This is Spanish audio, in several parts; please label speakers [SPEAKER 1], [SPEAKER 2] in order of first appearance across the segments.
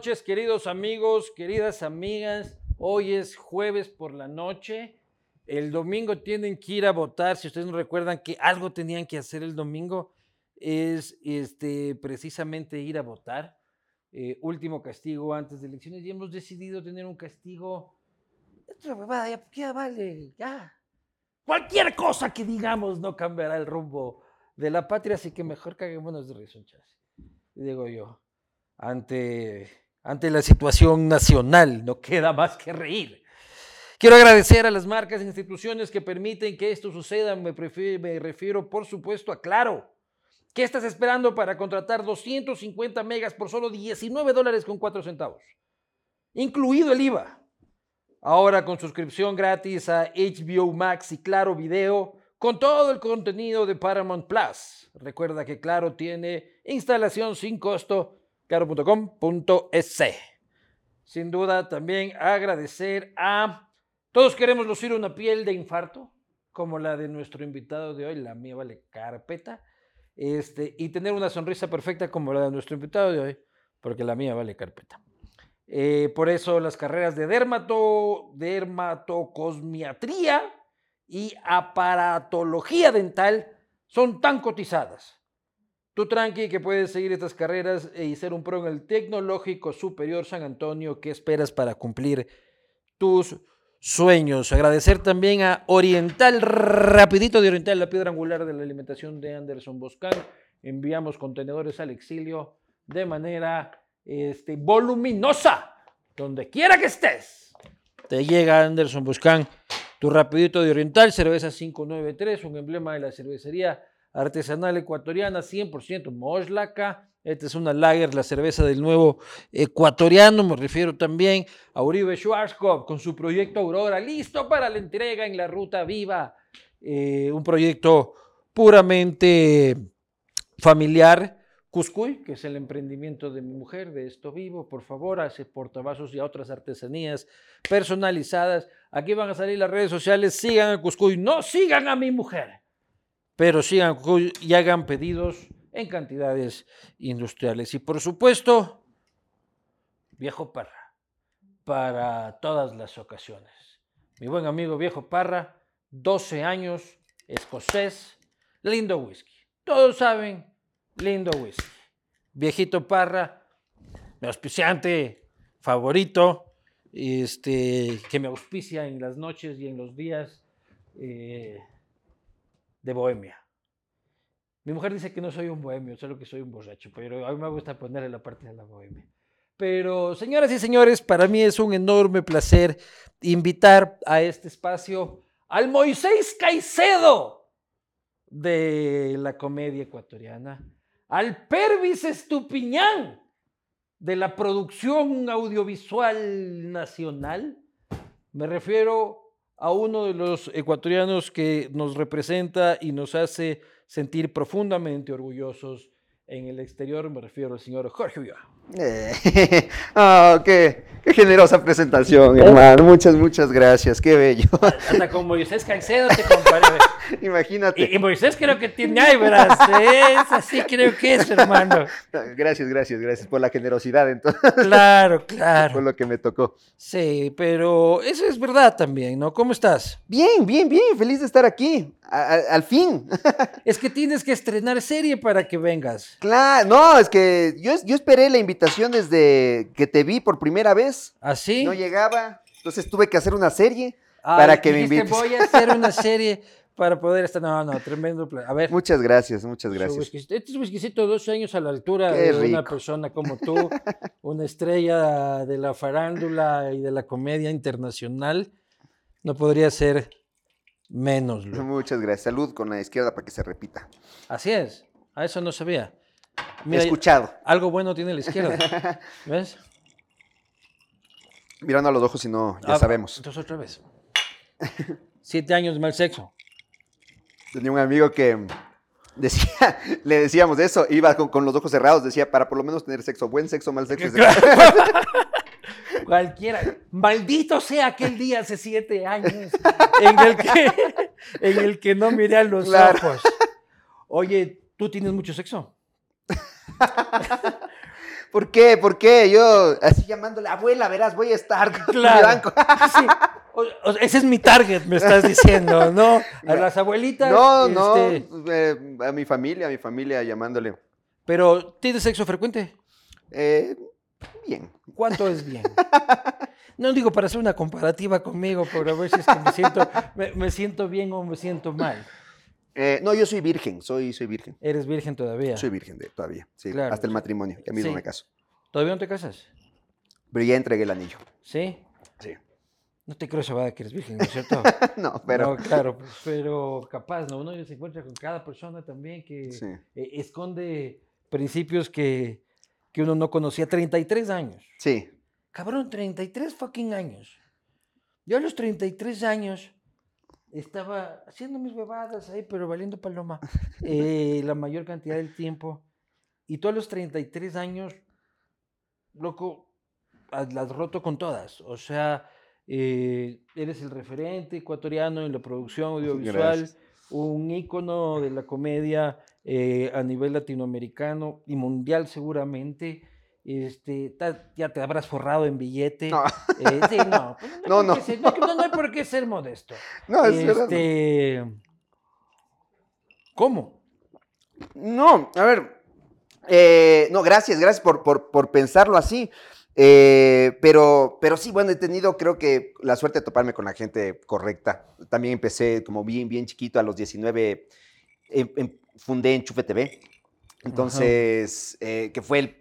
[SPEAKER 1] noches, queridos amigos, queridas amigas. Hoy es jueves por la noche. El domingo tienen que ir a votar. Si ustedes no recuerdan que algo tenían que hacer el domingo, es este, precisamente ir a votar. Eh, último castigo antes de elecciones y hemos decidido tener un castigo. Huevada, ya, ya vale, ya. Cualquier cosa que digamos no cambiará el rumbo de la patria, así que mejor caguémonos de risa, digo yo ante, ante la situación nacional. No queda más que reír. Quiero agradecer a las marcas e instituciones que permiten que esto suceda. Me, me refiero, por supuesto, a Claro. ¿Qué estás esperando para contratar 250 megas por solo 19 dólares con 4 centavos? Incluido el IVA. Ahora con suscripción gratis a HBO Max y Claro Video, con todo el contenido de Paramount Plus. Recuerda que Claro tiene instalación sin costo caro.com.es. Sin duda, también agradecer a todos queremos lucir una piel de infarto, como la de nuestro invitado de hoy, la mía vale carpeta, este, y tener una sonrisa perfecta como la de nuestro invitado de hoy, porque la mía vale carpeta. Eh, por eso las carreras de dermato, dermatocosmiatría y aparatología dental son tan cotizadas Tú tranqui que puedes seguir estas carreras y ser un pro en el Tecnológico Superior San Antonio. ¿Qué esperas para cumplir tus sueños? Agradecer también a Oriental, rapidito de Oriental, la piedra angular de la alimentación de Anderson Boscan. Enviamos contenedores al exilio de manera este, voluminosa, donde quiera que estés. Te llega Anderson Boscan, tu rapidito de Oriental, cerveza 593, un emblema de la cervecería artesanal ecuatoriana, 100% Moslaca. Esta es una lager, la cerveza del nuevo ecuatoriano. Me refiero también a Uribe Schwarzkopf con su proyecto Aurora, listo para la entrega en la Ruta Viva. Eh, un proyecto puramente familiar. Cuscuy, que es el emprendimiento de mi mujer, de esto vivo, por favor, hace portavasos y a otras artesanías personalizadas. Aquí van a salir las redes sociales, sigan a Cuscuy, no sigan a mi mujer pero sigan y hagan pedidos en cantidades industriales. Y por supuesto, Viejo Parra, para todas las ocasiones. Mi buen amigo Viejo Parra, 12 años, escocés, lindo whisky. Todos saben, lindo whisky. Viejito Parra, mi auspiciante favorito, este, que me auspicia en las noches y en los días. Eh, de bohemia. Mi mujer dice que no soy un bohemio, solo que soy un borracho, pero a mí me gusta ponerle la parte de la bohemia. Pero, señoras y señores, para mí es un enorme placer invitar a este espacio al Moisés Caicedo de la comedia ecuatoriana, al Pervis Estupiñán de la producción audiovisual nacional. Me refiero a uno de los ecuatorianos que nos representa y nos hace sentir profundamente orgullosos en el exterior, me refiero al señor Jorge Ulloa.
[SPEAKER 2] Eh, oh, qué, qué, generosa presentación, hermano. Muchas, muchas gracias. Qué bello.
[SPEAKER 1] Hasta con Moisés Caicedo te comparé.
[SPEAKER 2] Imagínate.
[SPEAKER 1] Y, Moisés creo que tiene ahí, ¿verdad? Es así creo que es, hermano.
[SPEAKER 2] Gracias, gracias, gracias por la generosidad, entonces.
[SPEAKER 1] Claro, claro.
[SPEAKER 2] Por lo que me tocó.
[SPEAKER 1] Sí, pero eso es verdad también, ¿no? ¿Cómo estás?
[SPEAKER 2] Bien, bien, bien. Feliz de estar aquí. al fin.
[SPEAKER 1] Es que tienes que estrenar serie para que vengas.
[SPEAKER 2] Claro, no, es que yo, yo esperé la invitación desde que te vi por primera vez.
[SPEAKER 1] ¿Así?
[SPEAKER 2] ¿Ah, no llegaba, entonces tuve que hacer una serie para que me invites.
[SPEAKER 1] voy a hacer una serie para poder estar. No, no, tremendo plan. A ver.
[SPEAKER 2] Muchas gracias, muchas gracias.
[SPEAKER 1] Este es whiskycito dos años a la altura de una persona como tú, una estrella de la farándula y de la comedia internacional. No podría ser menos.
[SPEAKER 2] Muchas gracias. Salud con la izquierda para que se repita.
[SPEAKER 1] Así es. A eso no sabía.
[SPEAKER 2] Me He escuchado.
[SPEAKER 1] Algo bueno tiene la izquierda. ¿Ves?
[SPEAKER 2] Mirando a los ojos, si no, ya ah, sabemos.
[SPEAKER 1] Entonces otra vez. Siete años de mal sexo.
[SPEAKER 2] Tenía un amigo que decía, le decíamos eso, iba con, los ojos cerrados, decía, para por lo menos tener sexo, buen sexo, mal sexo.
[SPEAKER 1] Cualquiera. Maldito sea aquel día hace siete años en el que, en el que no miré a los ojos. Oye, ¿tú tienes mucho sexo?
[SPEAKER 2] ¿Por qué? ¿Por qué? Yo así llamándole, abuela, verás, voy a estar con mi
[SPEAKER 1] Claro.
[SPEAKER 2] banco.
[SPEAKER 1] Sí. O- o- ese es mi target, me estás diciendo, ¿no? A las abuelitas.
[SPEAKER 2] No, no,
[SPEAKER 1] este,
[SPEAKER 2] eh, a mi familia, a mi familia llamándole.
[SPEAKER 1] Pero, ¿tienes sexo frecuente?
[SPEAKER 2] Eh, bien.
[SPEAKER 1] ¿Cuánto es bien? No digo para hacer una comparativa conmigo, pero a ver si es que me siento, me, me siento bien o me siento mal.
[SPEAKER 2] Eh, no, yo soy virgen, soy, soy virgen.
[SPEAKER 1] Eres virgen todavía.
[SPEAKER 2] Soy virgen de, todavía, sí,
[SPEAKER 1] Claro,
[SPEAKER 2] hasta el matrimonio, ya mismo
[SPEAKER 1] Sí.
[SPEAKER 2] me caso.
[SPEAKER 1] ¿Todavía no te casas?
[SPEAKER 2] Pero ya entregué el anillo.
[SPEAKER 1] ¿Sí?
[SPEAKER 2] Sí.
[SPEAKER 1] No te creo esa vada que eres virgen, ¿no es cierto?
[SPEAKER 2] no, pero...
[SPEAKER 1] No, claro, pues, pero capaz, ¿no? Uno se encuentra con cada persona también que
[SPEAKER 2] Sí.
[SPEAKER 1] eh, esconde principios que, que uno no conocía. 33 años.
[SPEAKER 2] Sí,
[SPEAKER 1] Cabrón, 33 fucking años. Yo a los 33 años estaba haciendo mis bebadas ahí, pero valiendo paloma eh, la mayor cantidad del tiempo. Y tú a los 33 años, loco, a- las roto con todas. O sea, eh, eres el referente ecuatoriano en la producción audiovisual,
[SPEAKER 2] Gracias.
[SPEAKER 1] un ícono de la comedia eh, a nivel latinoamericano y mundial seguramente. Este, ya te habrás forrado en billete.
[SPEAKER 2] No.
[SPEAKER 1] Eh, sí, no, pues
[SPEAKER 2] No, no.
[SPEAKER 1] ser- no, hay por qué ser modesto.
[SPEAKER 2] no, es verdad.
[SPEAKER 1] Este, ¿Cómo?
[SPEAKER 2] No, a ver. eh, no, gracias, gracias por, por, por pensarlo así. Eh, pero, pero sí, bueno, he tenido, creo que la suerte de toparme con la gente correcta. También empecé como bien, bien chiquito, a los 19, em- em- fundé Enchufe TV. Entonces, eh, que fue el,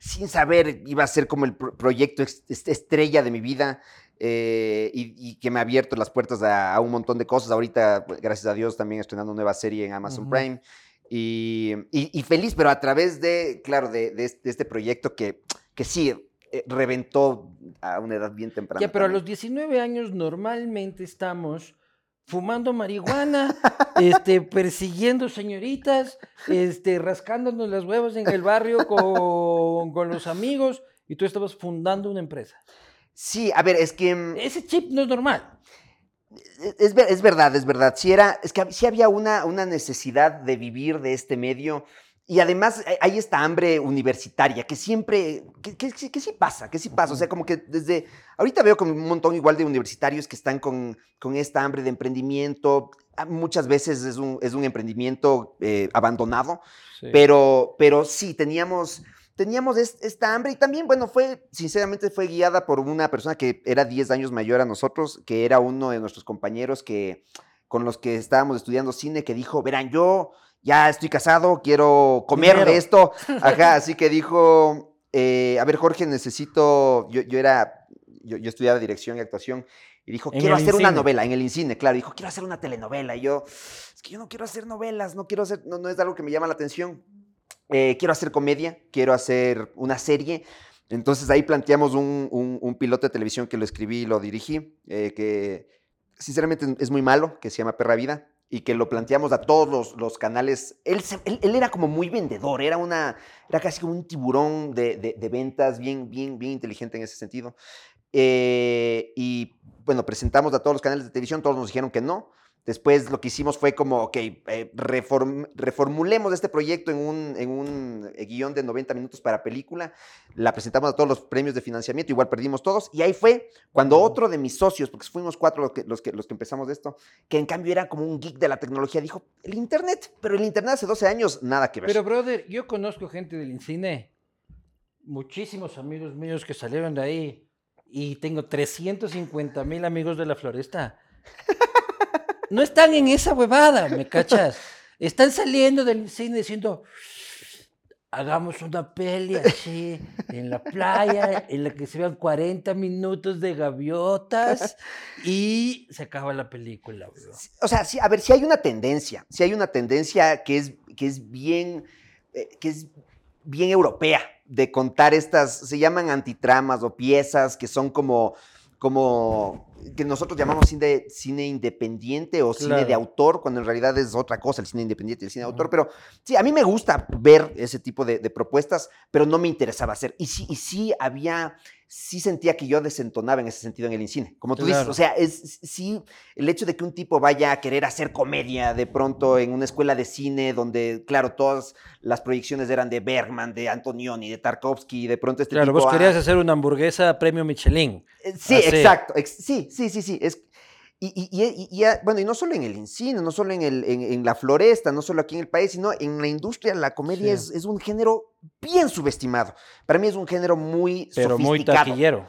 [SPEAKER 2] sin saber, iba a ser como el pro- proyecto estrella de mi vida. eh, y, y que me ha abierto las puertas a, a un montón de cosas. Ahorita, pues, gracias a Dios, también estrenando una nueva serie en Amazon. Prime. Y, y- y feliz, pero a través de, claro, de, de este, este proyecto que, que sí eh, reventó a una edad bien temprana.
[SPEAKER 1] Ya, pero a los 19 años normalmente estamos fumando marihuana, este, persiguiendo señoritas, este, rascándonos las huevas en el barrio con, con los amigos y tú estabas fundando una empresa.
[SPEAKER 2] Sí, a ver, es que... mm,
[SPEAKER 1] Ese chip no es normal.
[SPEAKER 2] Es, ver- es verdad, es verdad. Sí, era, es que sí había una, una necesidad de vivir de este medio. Y además eh, hay esta hambre universitaria que siempre, que, que- que- sí pasa, que sí pasa. O sea, como que desde, ahorita veo como un montón igual de universitarios que están con, con esta hambre de emprendimiento. Ah, Muchas veces es un, es un emprendimiento eh, abandonado, pero, pero sí, teníamos, teníamos es- esta hambre y también, bueno, fue, sinceramente fue guiada por una persona que era 10 años mayor a nosotros, que era uno de nuestros compañeros que, con los que estábamos estudiando cine, que dijo, verán, yo ya estoy casado, quiero comer
[SPEAKER 1] Dinero.
[SPEAKER 2] de esto. Ajá, así que dijo, eh, a ver, Jorge, necesito, yo, yo era, yo, yo estudiaba dirección y actuación. Y dijo, quiero hacer una novela, en el Incine, claro. Dijo, quiero hacer una telenovela. Y yo, es que yo no quiero hacer novelas, no quiero hacer, no, no es algo que me llama la atención. Eh, quiero hacer comedia, quiero hacer una serie. Entonces ahí planteamos un, un- un piloto de televisión que lo escribí y lo dirigí, eh, que sinceramente es muy malo, que se llama Perra Vida, y que lo planteamos a todos los, los canales. Él, él, era como muy vendedor, era, una, era casi como un tiburón de, de- de ventas, bien, bien, bien inteligente en ese sentido. Eh, y bueno, presentamos a todos los canales de televisión, todos nos dijeron que no. Después lo que hicimos fue como, ok, eh, reform- reformulemos este proyecto en un, en un eh, guion de 90 minutos para película. La presentamos a todos los premios de financiamiento, igual perdimos todos. Y ahí fue cuando otro de mis socios, porque fuimos cuatro los que, los, que, los que empezamos esto, que en cambio era como un geek de la tecnología, dijo, el Internet, pero el Internet hace 12 años, nada que ver.
[SPEAKER 1] Pero, brother, yo conozco gente del Incine, muchísimos amigos míos que salieron de ahí, y tengo 350 mil amigos de la floresta. No están en esa huevada, ¿me cachas? Están saliendo del Incine diciendo, hagamos una peli así, en la playa, en la que se vean 40 minutos de gaviotas, y se acaba la película, bro.
[SPEAKER 2] o sea, sí, a ver, si hay una tendencia, si hay una tendencia que es, que es bien, eh, que es bien europea de contar estas, se llaman antitramas o piezas que son como, como, que nosotros llamamos cine, cine independiente o cine de autor, cuando en realidad es otra cosa, el cine independiente y el cine de autor, pero sí, a mí me gusta ver ese tipo de, de propuestas, pero no me interesaba hacer. Y sí, y sí había sí sentía que yo desentonaba en ese sentido en el INCINE. Como tú dices,
[SPEAKER 1] Claro.
[SPEAKER 2] o sea, es sí el hecho de que un tipo vaya a querer hacer comedia de pronto en una escuela de cine donde, claro, todas las proyecciones eran de Bergman, de Antonioni, de Tarkovsky, y de pronto este
[SPEAKER 1] Claro,
[SPEAKER 2] tipo...
[SPEAKER 1] vos
[SPEAKER 2] ah,
[SPEAKER 1] querías hacer una hamburguesa premio Michelin.
[SPEAKER 2] eh, Sí,
[SPEAKER 1] Así.
[SPEAKER 2] exacto. ex- sí, sí, sí, sí. Es, y, y- y- y ya, bueno, y no solo en el encino, no solo en, el, en, en la floresta, no solo aquí en el país, sino en la industria, la comedia
[SPEAKER 1] Sí.
[SPEAKER 2] es, es un género bien subestimado. Para mí es un género muy
[SPEAKER 1] Pero muy
[SPEAKER 2] sofisticado.
[SPEAKER 1] taquillero.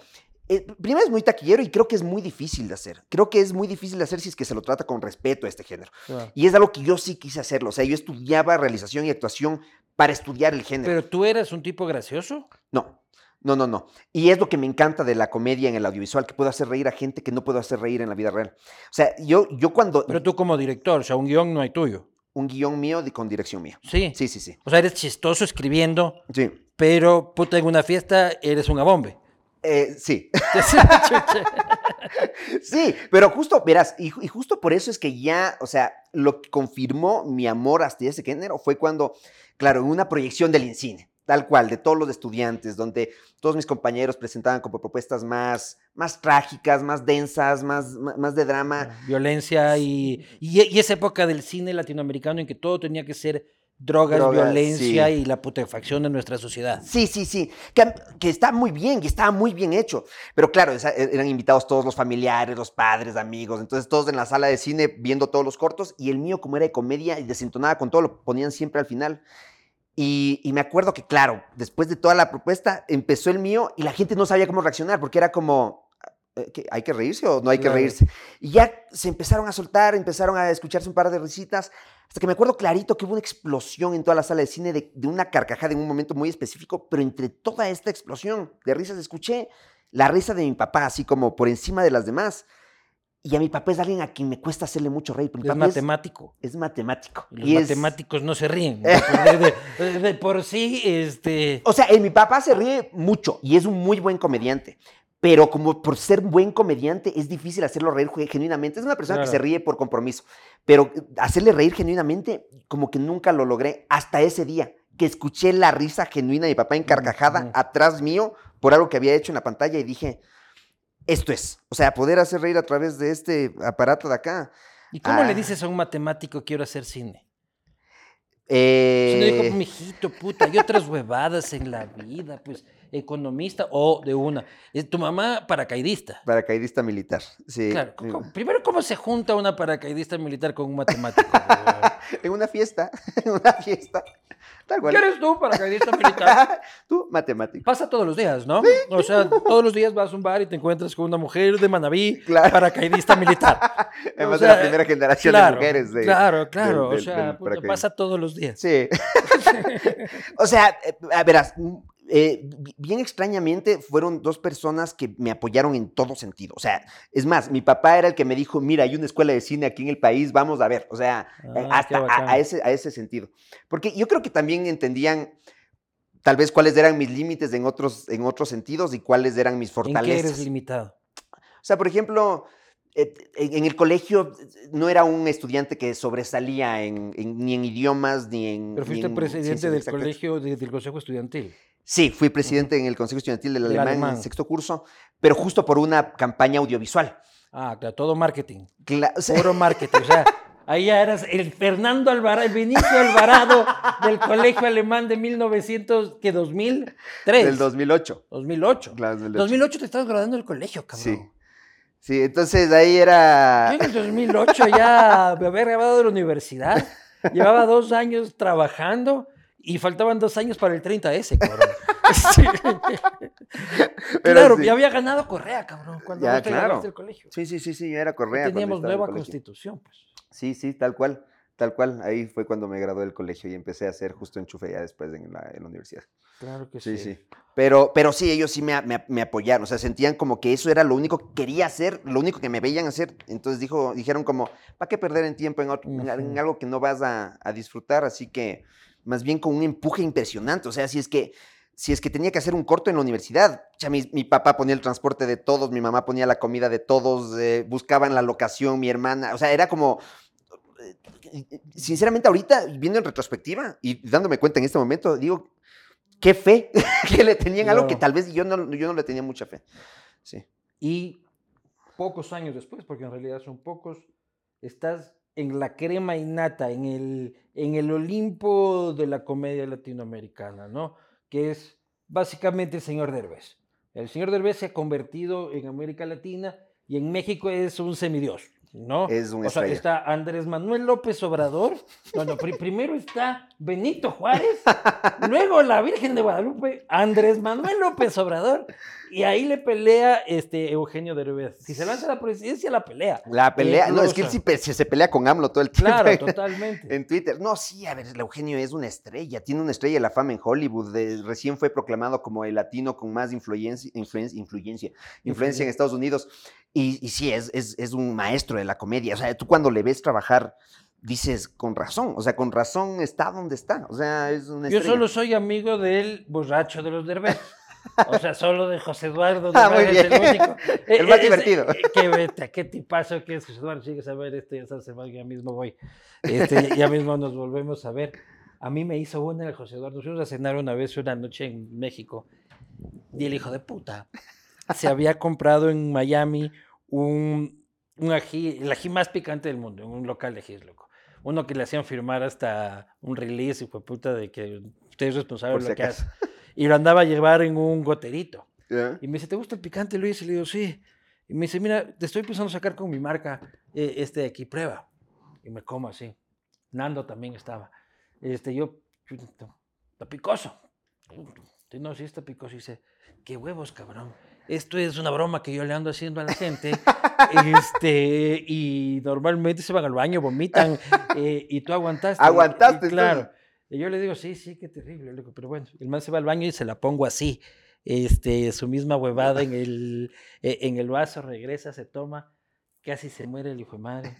[SPEAKER 2] Eh, primero es muy taquillero y creo que es muy difícil de hacer. Creo que es muy difícil de hacer si es que se lo trata con respeto a este género.
[SPEAKER 1] Claro.
[SPEAKER 2] Y es algo que yo sí quise hacerlo. O sea, yo estudiaba realización y actuación para estudiar el género.
[SPEAKER 1] Pero tú eras un tipo gracioso.
[SPEAKER 2] No, no, no, no. Y es lo que me encanta de la comedia en el audiovisual, que puedo hacer reír a gente que no puedo hacer reír en la vida real. O sea, yo, yo cuando...
[SPEAKER 1] Pero tú como director, o sea, un guion no hay tuyo.
[SPEAKER 2] Un guion mío con dirección mía.
[SPEAKER 1] Sí.
[SPEAKER 2] Sí, sí, sí.
[SPEAKER 1] O sea, eres chistoso escribiendo,
[SPEAKER 2] Sí,
[SPEAKER 1] pero puta en una fiesta eres una bombe.
[SPEAKER 2] Eh, sí. sí, pero justo, verás, y, y justo por eso es que ya, o sea, lo que confirmó mi amor hasta ese género fue cuando, claro, en una proyección del INCINE, tal cual, de todos los estudiantes, donde todos mis compañeros presentaban como propuestas más, más trágicas, más densas, más, más, de drama.
[SPEAKER 1] Violencia y, y, y esa época del cine latinoamericano en que todo tenía que ser drogas,
[SPEAKER 2] Drogas,
[SPEAKER 1] violencia
[SPEAKER 2] sí.
[SPEAKER 1] y la putrefacción de nuestra sociedad.
[SPEAKER 2] Sí, sí, sí, que, que está muy bien y estaba muy bien hecho. Pero claro, esa- e, eran invitados todos los familiares, los padres, amigos, entonces todos en la sala de cine viendo todos los cortos y el mío como era de comedia y desentonaba con todo, lo ponían siempre al final. Y, y me acuerdo que, claro, después de toda la propuesta, empezó el mío y la gente no sabía cómo reaccionar porque era como, eh. ¿hay que reírse o no hay que reírse? Y ya se empezaron a soltar, empezaron a escucharse un par de risitas, hasta que me acuerdo clarito que hubo una explosión en toda la sala de cine de, de una carcajada en un momento muy específico, pero entre toda esta explosión de risas escuché la risa de mi papá, así como por encima de las demás. Y a mi papá es alguien a quien me cuesta hacerle mucho reír. mi
[SPEAKER 1] Es
[SPEAKER 2] papá
[SPEAKER 1] matemático.
[SPEAKER 2] es, matemático.
[SPEAKER 1] Y los
[SPEAKER 2] y es-
[SPEAKER 1] matemáticos no se ríen. De, de- por sí, este.
[SPEAKER 2] O sea, eh, mi papá se ríe mucho y es un muy buen comediante. Pero como por ser buen comediante es difícil hacerlo reír ge- genuinamente. Es una persona que se ríe por compromiso. Pero eh, hacerle reír genuinamente, como que nunca lo logré hasta ese día que escuché la risa genuina de mi papá en carcajada
[SPEAKER 1] Ujú.
[SPEAKER 2] atrás mío por algo que había hecho en la pantalla y dije, esto es. O sea, poder hacer reír a través de este aparato de acá.
[SPEAKER 1] ¿Y cómo
[SPEAKER 2] Ah.
[SPEAKER 1] le dices a un matemático quiero hacer cine? Si no
[SPEAKER 2] Eh,
[SPEAKER 1] dijo, mijito, puta, hay otras huevadas en la vida, pues, economista o de una. Tu mamá paracaidista.
[SPEAKER 2] paracaidista militar. Sí.
[SPEAKER 1] Claro.
[SPEAKER 2] mi-
[SPEAKER 1] ¿cómo- primero, ¿cómo se junta una paracaidista militar con un matemático?
[SPEAKER 2] En una fiesta, en una fiesta. Tal cual.
[SPEAKER 1] ¿Qué eres tú, paracaidista militar?
[SPEAKER 2] Tú, matemático.
[SPEAKER 1] Pasa todos los días, ¿no? O sea, todos los días vas a un bar y te encuentras con una mujer de Manabí,
[SPEAKER 2] Claro.
[SPEAKER 1] paracaidista militar.
[SPEAKER 2] Además
[SPEAKER 1] sea,
[SPEAKER 2] de la primera generación
[SPEAKER 1] Claro,
[SPEAKER 2] de mujeres. de-
[SPEAKER 1] claro, claro.
[SPEAKER 2] del-
[SPEAKER 1] o sea, pasa todos los días.
[SPEAKER 2] Sí. o sea, eh, a verás, eh, bi- bien extrañamente fueron dos personas que me apoyaron en todo sentido. O sea, es más, mi papá era el que me dijo, mira, hay una escuela de cine aquí en el país, vamos a ver. O sea, eh,
[SPEAKER 1] Ah,
[SPEAKER 2] hasta a, a ese, a ese sentido. Porque yo creo que también entendían tal vez cuáles eran mis límites en otros, en otros sentidos y cuáles eran mis
[SPEAKER 1] ¿En qué
[SPEAKER 2] fortalezas.
[SPEAKER 1] eres limitado?
[SPEAKER 2] O sea, por ejemplo, eh, en el colegio no era un estudiante que sobresalía en, en- ni en idiomas ni en.
[SPEAKER 1] Pero
[SPEAKER 2] ni
[SPEAKER 1] fuiste
[SPEAKER 2] en
[SPEAKER 1] presidente del colegio, de- del consejo estudiantil.
[SPEAKER 2] Sí, fui presidente en el Consejo Estudiantil del
[SPEAKER 1] Del
[SPEAKER 2] Alemán, en el sexto curso, pero justo por una campaña audiovisual.
[SPEAKER 1] Ah, claro, todo marketing.
[SPEAKER 2] Cla- o sea,
[SPEAKER 1] Puro marketing. O sea, ahí ya eras el Fernando Alvarado, el Vinicio Alvarado del colegio alemán de 1900, ¿qué? 2003.
[SPEAKER 2] del 2008.
[SPEAKER 1] 2008.
[SPEAKER 2] Claro, 2008.
[SPEAKER 1] 2008 te estabas graduando del colegio, cabrón.
[SPEAKER 2] Sí. Sí, entonces ahí era.
[SPEAKER 1] Yo en el 2008 ya me había grabado de la universidad, llevaba dos años trabajando y faltaban dos años para el 30S, cabrón. Sí. Claro,
[SPEAKER 2] sí.
[SPEAKER 1] ya había ganado Correa, cabrón, cuando
[SPEAKER 2] Ya, claro.
[SPEAKER 1] del colegio.
[SPEAKER 2] Sí, sí, sí, sí, yo era Correa. cuando
[SPEAKER 1] Teníamos nueva constitución, pues.
[SPEAKER 2] Sí, sí, tal cual. Tal cual. Ahí fue cuando me gradué del colegio y empecé a hacer justo enchufe ya después en la, en la universidad.
[SPEAKER 1] Claro que
[SPEAKER 2] Sí,
[SPEAKER 1] sí.
[SPEAKER 2] sí. Pero, pero sí, ellos sí me, me apoyaron. O sea, sentían como que eso era lo único que quería hacer, lo único que me veían hacer. Entonces dijo, dijeron como, ¿para qué perder en tiempo en, otro- algo que no vas a, a disfrutar? Así que, más bien con un empuje impresionante. O sea, si es que, si es que tenía que hacer un corto en la universidad, ya mi, mi papá ponía el transporte de todos, mi mamá ponía la comida de todos, eh, buscaban la locación, mi hermana. O sea, era como sinceramente ahorita, viendo en retrospectiva y dándome cuenta en este momento, digo, qué fe que le tenían algo que
[SPEAKER 1] Claro.
[SPEAKER 2] tal vez yo no, yo no le tenía mucha fe. Sí.
[SPEAKER 1] Y pocos años después, porque en realidad son pocos, estás en la crema innata, en el, en el Olimpo de la comedia latinoamericana, ¿no? Que es básicamente el señor Derbez. El señor Derbez se ha convertido en América Latina y en México es un semidios, ¿no?
[SPEAKER 2] Es una
[SPEAKER 1] o sea,
[SPEAKER 2] estrella.
[SPEAKER 1] está Andrés Manuel López Obrador, no, no, pri- primero está Benito Juárez, luego la Virgen de Guadalupe, Andrés Manuel López Obrador, y ahí le pelea este Eugenio Derbez. Si se lanza a la presidencia, la pelea.
[SPEAKER 2] La pelea, no, es que él sí pe- se, pelea con AMLO todo el tiempo.
[SPEAKER 1] Claro,
[SPEAKER 2] en-
[SPEAKER 1] totalmente.
[SPEAKER 2] En Twitter. No, sí, a ver, Eugenio es una estrella, tiene una estrella de la fama en Hollywood. de- recién fue proclamado como el latino con más influencia, influencia, influencia, influencia en Estados Unidos. Y, y sí, es, es, es un maestro de la comedia. O sea, tú cuando le ves trabajar, dices, con razón. O sea, con razón está donde está. O sea, es una
[SPEAKER 1] Yo solo soy amigo del borracho de los Derbez. O sea, solo de José Eduardo.
[SPEAKER 2] Ah, muy
[SPEAKER 1] es el
[SPEAKER 2] bien.
[SPEAKER 1] único.
[SPEAKER 2] El más
[SPEAKER 1] Eh, eh,
[SPEAKER 2] divertido.
[SPEAKER 1] eh, Qué vete, qué tipazo que es José Eduardo. Sigues a ver este, ya se va, ya mismo voy. Este, ya mismo nos volvemos a ver. A mí me hizo una el José Eduardo. Nos fuimos a cenar una vez, una noche en México. Y el hijo de puta se había comprado en Miami un, un ají, el ají más picante del mundo, en un local de ají, loco. Uno que le hacían firmar hasta un release, hijo de puta, de que usted es responsable
[SPEAKER 2] Por
[SPEAKER 1] de
[SPEAKER 2] si
[SPEAKER 1] lo que
[SPEAKER 2] acaso.
[SPEAKER 1] hace. Y lo andaba a llevar en un goterito.
[SPEAKER 2] ¿Ya?
[SPEAKER 1] Y me dice, ¿te gusta el picante, Luis? Y le digo, sí. Y me dice, mira, te estoy pensando sacar con mi marca eh, este de aquí, prueba. Y me como así. Nando también estaba. Este, yo, está- picoso. No, sí está picoso. Y dice, qué huevos, cabrón. Esto es una broma que yo le ando haciendo a la gente. este, y normalmente se van al baño, vomitan. eh, y tú aguantaste. Y- y
[SPEAKER 2] Aguantaste,
[SPEAKER 1] claro.
[SPEAKER 2] entonces.
[SPEAKER 1] Y yo le digo, sí, sí, qué terrible. le digo, pero bueno, el man se va al baño y se la pongo así. Este, su misma huevada en el, eh, en el vaso, regresa, se toma, casi se muere el hijo de madre.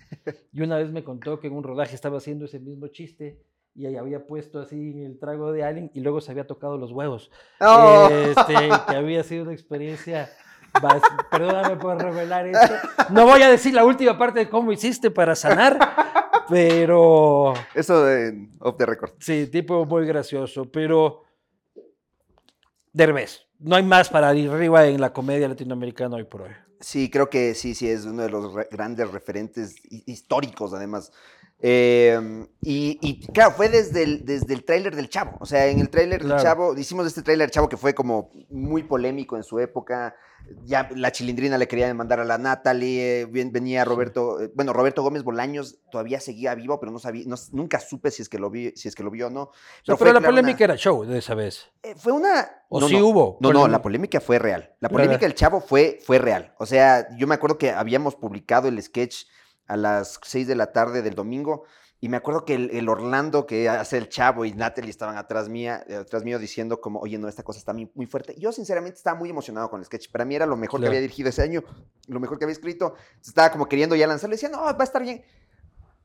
[SPEAKER 1] Y una vez me contó que en un rodaje estaba haciendo ese mismo chiste y ahí había puesto así el trago de alguien y luego se había tocado los huevos.
[SPEAKER 2] ¡Oh!
[SPEAKER 1] Este, que había sido una experiencia. Perdóname por revelar esto. No voy a decir la última parte de cómo hiciste para sanar, pero
[SPEAKER 2] Eso de off the record.
[SPEAKER 1] Sí, tipo muy gracioso, pero Derbez. No hay más para ir arriba en la comedia latinoamericana hoy por hoy.
[SPEAKER 2] Sí, creo que sí, sí, es uno de los re- grandes referentes hi- históricos, además. Eh, y, y, claro, fue desde el, desde el tráiler del Chavo. O sea, en el tráiler
[SPEAKER 1] Claro.
[SPEAKER 2] del Chavo, hicimos este tráiler del Chavo que fue como muy polémico en su época. Ya la chilindrina le querían mandar a la Natalie, eh, ven- venía Roberto, eh, bueno, Roberto Gómez Bolaños todavía seguía vivo, pero no sabía, no- nunca supe si es que lo vi, si es que lo vio o no.
[SPEAKER 1] O sea,
[SPEAKER 2] fue,
[SPEAKER 1] pero la
[SPEAKER 2] claro, una-
[SPEAKER 1] polémica era show de esa vez.
[SPEAKER 2] eh, fue una.
[SPEAKER 1] ¿O
[SPEAKER 2] no,
[SPEAKER 1] sí hubo?
[SPEAKER 2] No, no, la polémica fue real. La polémica del chavo fue, fue real. O sea, yo me acuerdo que habíamos publicado el sketch a las 6 de la tarde del domingo y me acuerdo que el, el Orlando que hace el chavo y Natalie estaban atrás mía, eh, atrás mío diciendo como, oye, no, esta cosa está muy, fuerte. Yo sinceramente estaba muy emocionado con el sketch. Para mí era lo mejor que había dirigido ese año, lo mejor que había escrito. Estaba como queriendo ya lanzarlo. Decía, no, va a estar bien.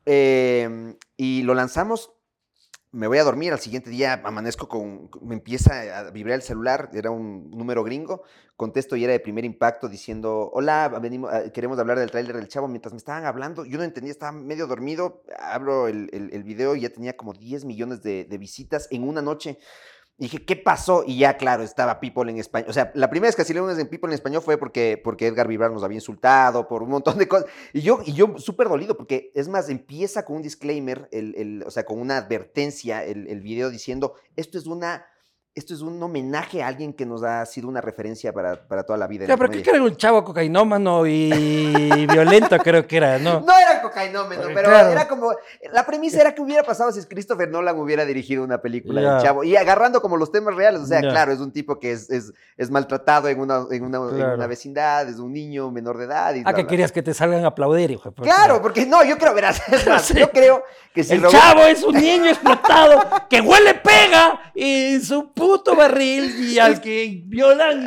[SPEAKER 2] Eh, y lo lanzamos me voy a dormir, al siguiente día amanezco con, me empieza a vibrar el celular, era un número gringo, contesto y era de primer impacto diciendo, hola, venimos, ah, queremos hablar del tráiler del Chavo, mientras me estaban hablando, yo no entendía, estaba medio dormido, abro el, el- el video y ya tenía como 10 millones de, de visitas en una noche. Dije, ¿qué pasó? Y ya, claro, estaba People en español. O sea, la primera vez que salieron en People en español fue porque, porque Edgar Vivar nos había insultado por un montón de cosas. Y yo, y yo súper dolido, porque es más, empieza con un disclaimer, el, el- o sea, con una advertencia el, el video diciendo, esto es una... Esto es un homenaje a alguien que nos ha sido una referencia para, para toda la vida. la
[SPEAKER 1] pero ¿qué
[SPEAKER 2] comedia".
[SPEAKER 1] era un chavo cocainómano y violento creo que era, ¿no?
[SPEAKER 2] No era cocainómeno,
[SPEAKER 1] Eh,
[SPEAKER 2] pero
[SPEAKER 1] claro.
[SPEAKER 2] era como. La premisa era que hubiera pasado si Christopher Nolan hubiera dirigido una película
[SPEAKER 1] Ya.
[SPEAKER 2] del chavo. Y agarrando como los temas reales. O sea, claro, es un tipo que es, es, es maltratado en una, en, una, en
[SPEAKER 1] Claro.
[SPEAKER 2] una vecindad, es un niño menor de edad. Y
[SPEAKER 1] Ah,
[SPEAKER 2] bla,
[SPEAKER 1] que
[SPEAKER 2] bla.
[SPEAKER 1] querías que te salgan a aplaudir, hijo.
[SPEAKER 2] Claro, porque no, yo creo, verás, es más,
[SPEAKER 1] Sí.
[SPEAKER 2] yo creo que si
[SPEAKER 1] el
[SPEAKER 2] Robert-
[SPEAKER 1] chavo es un niño explotado que huele pega en su puto barril y al que violan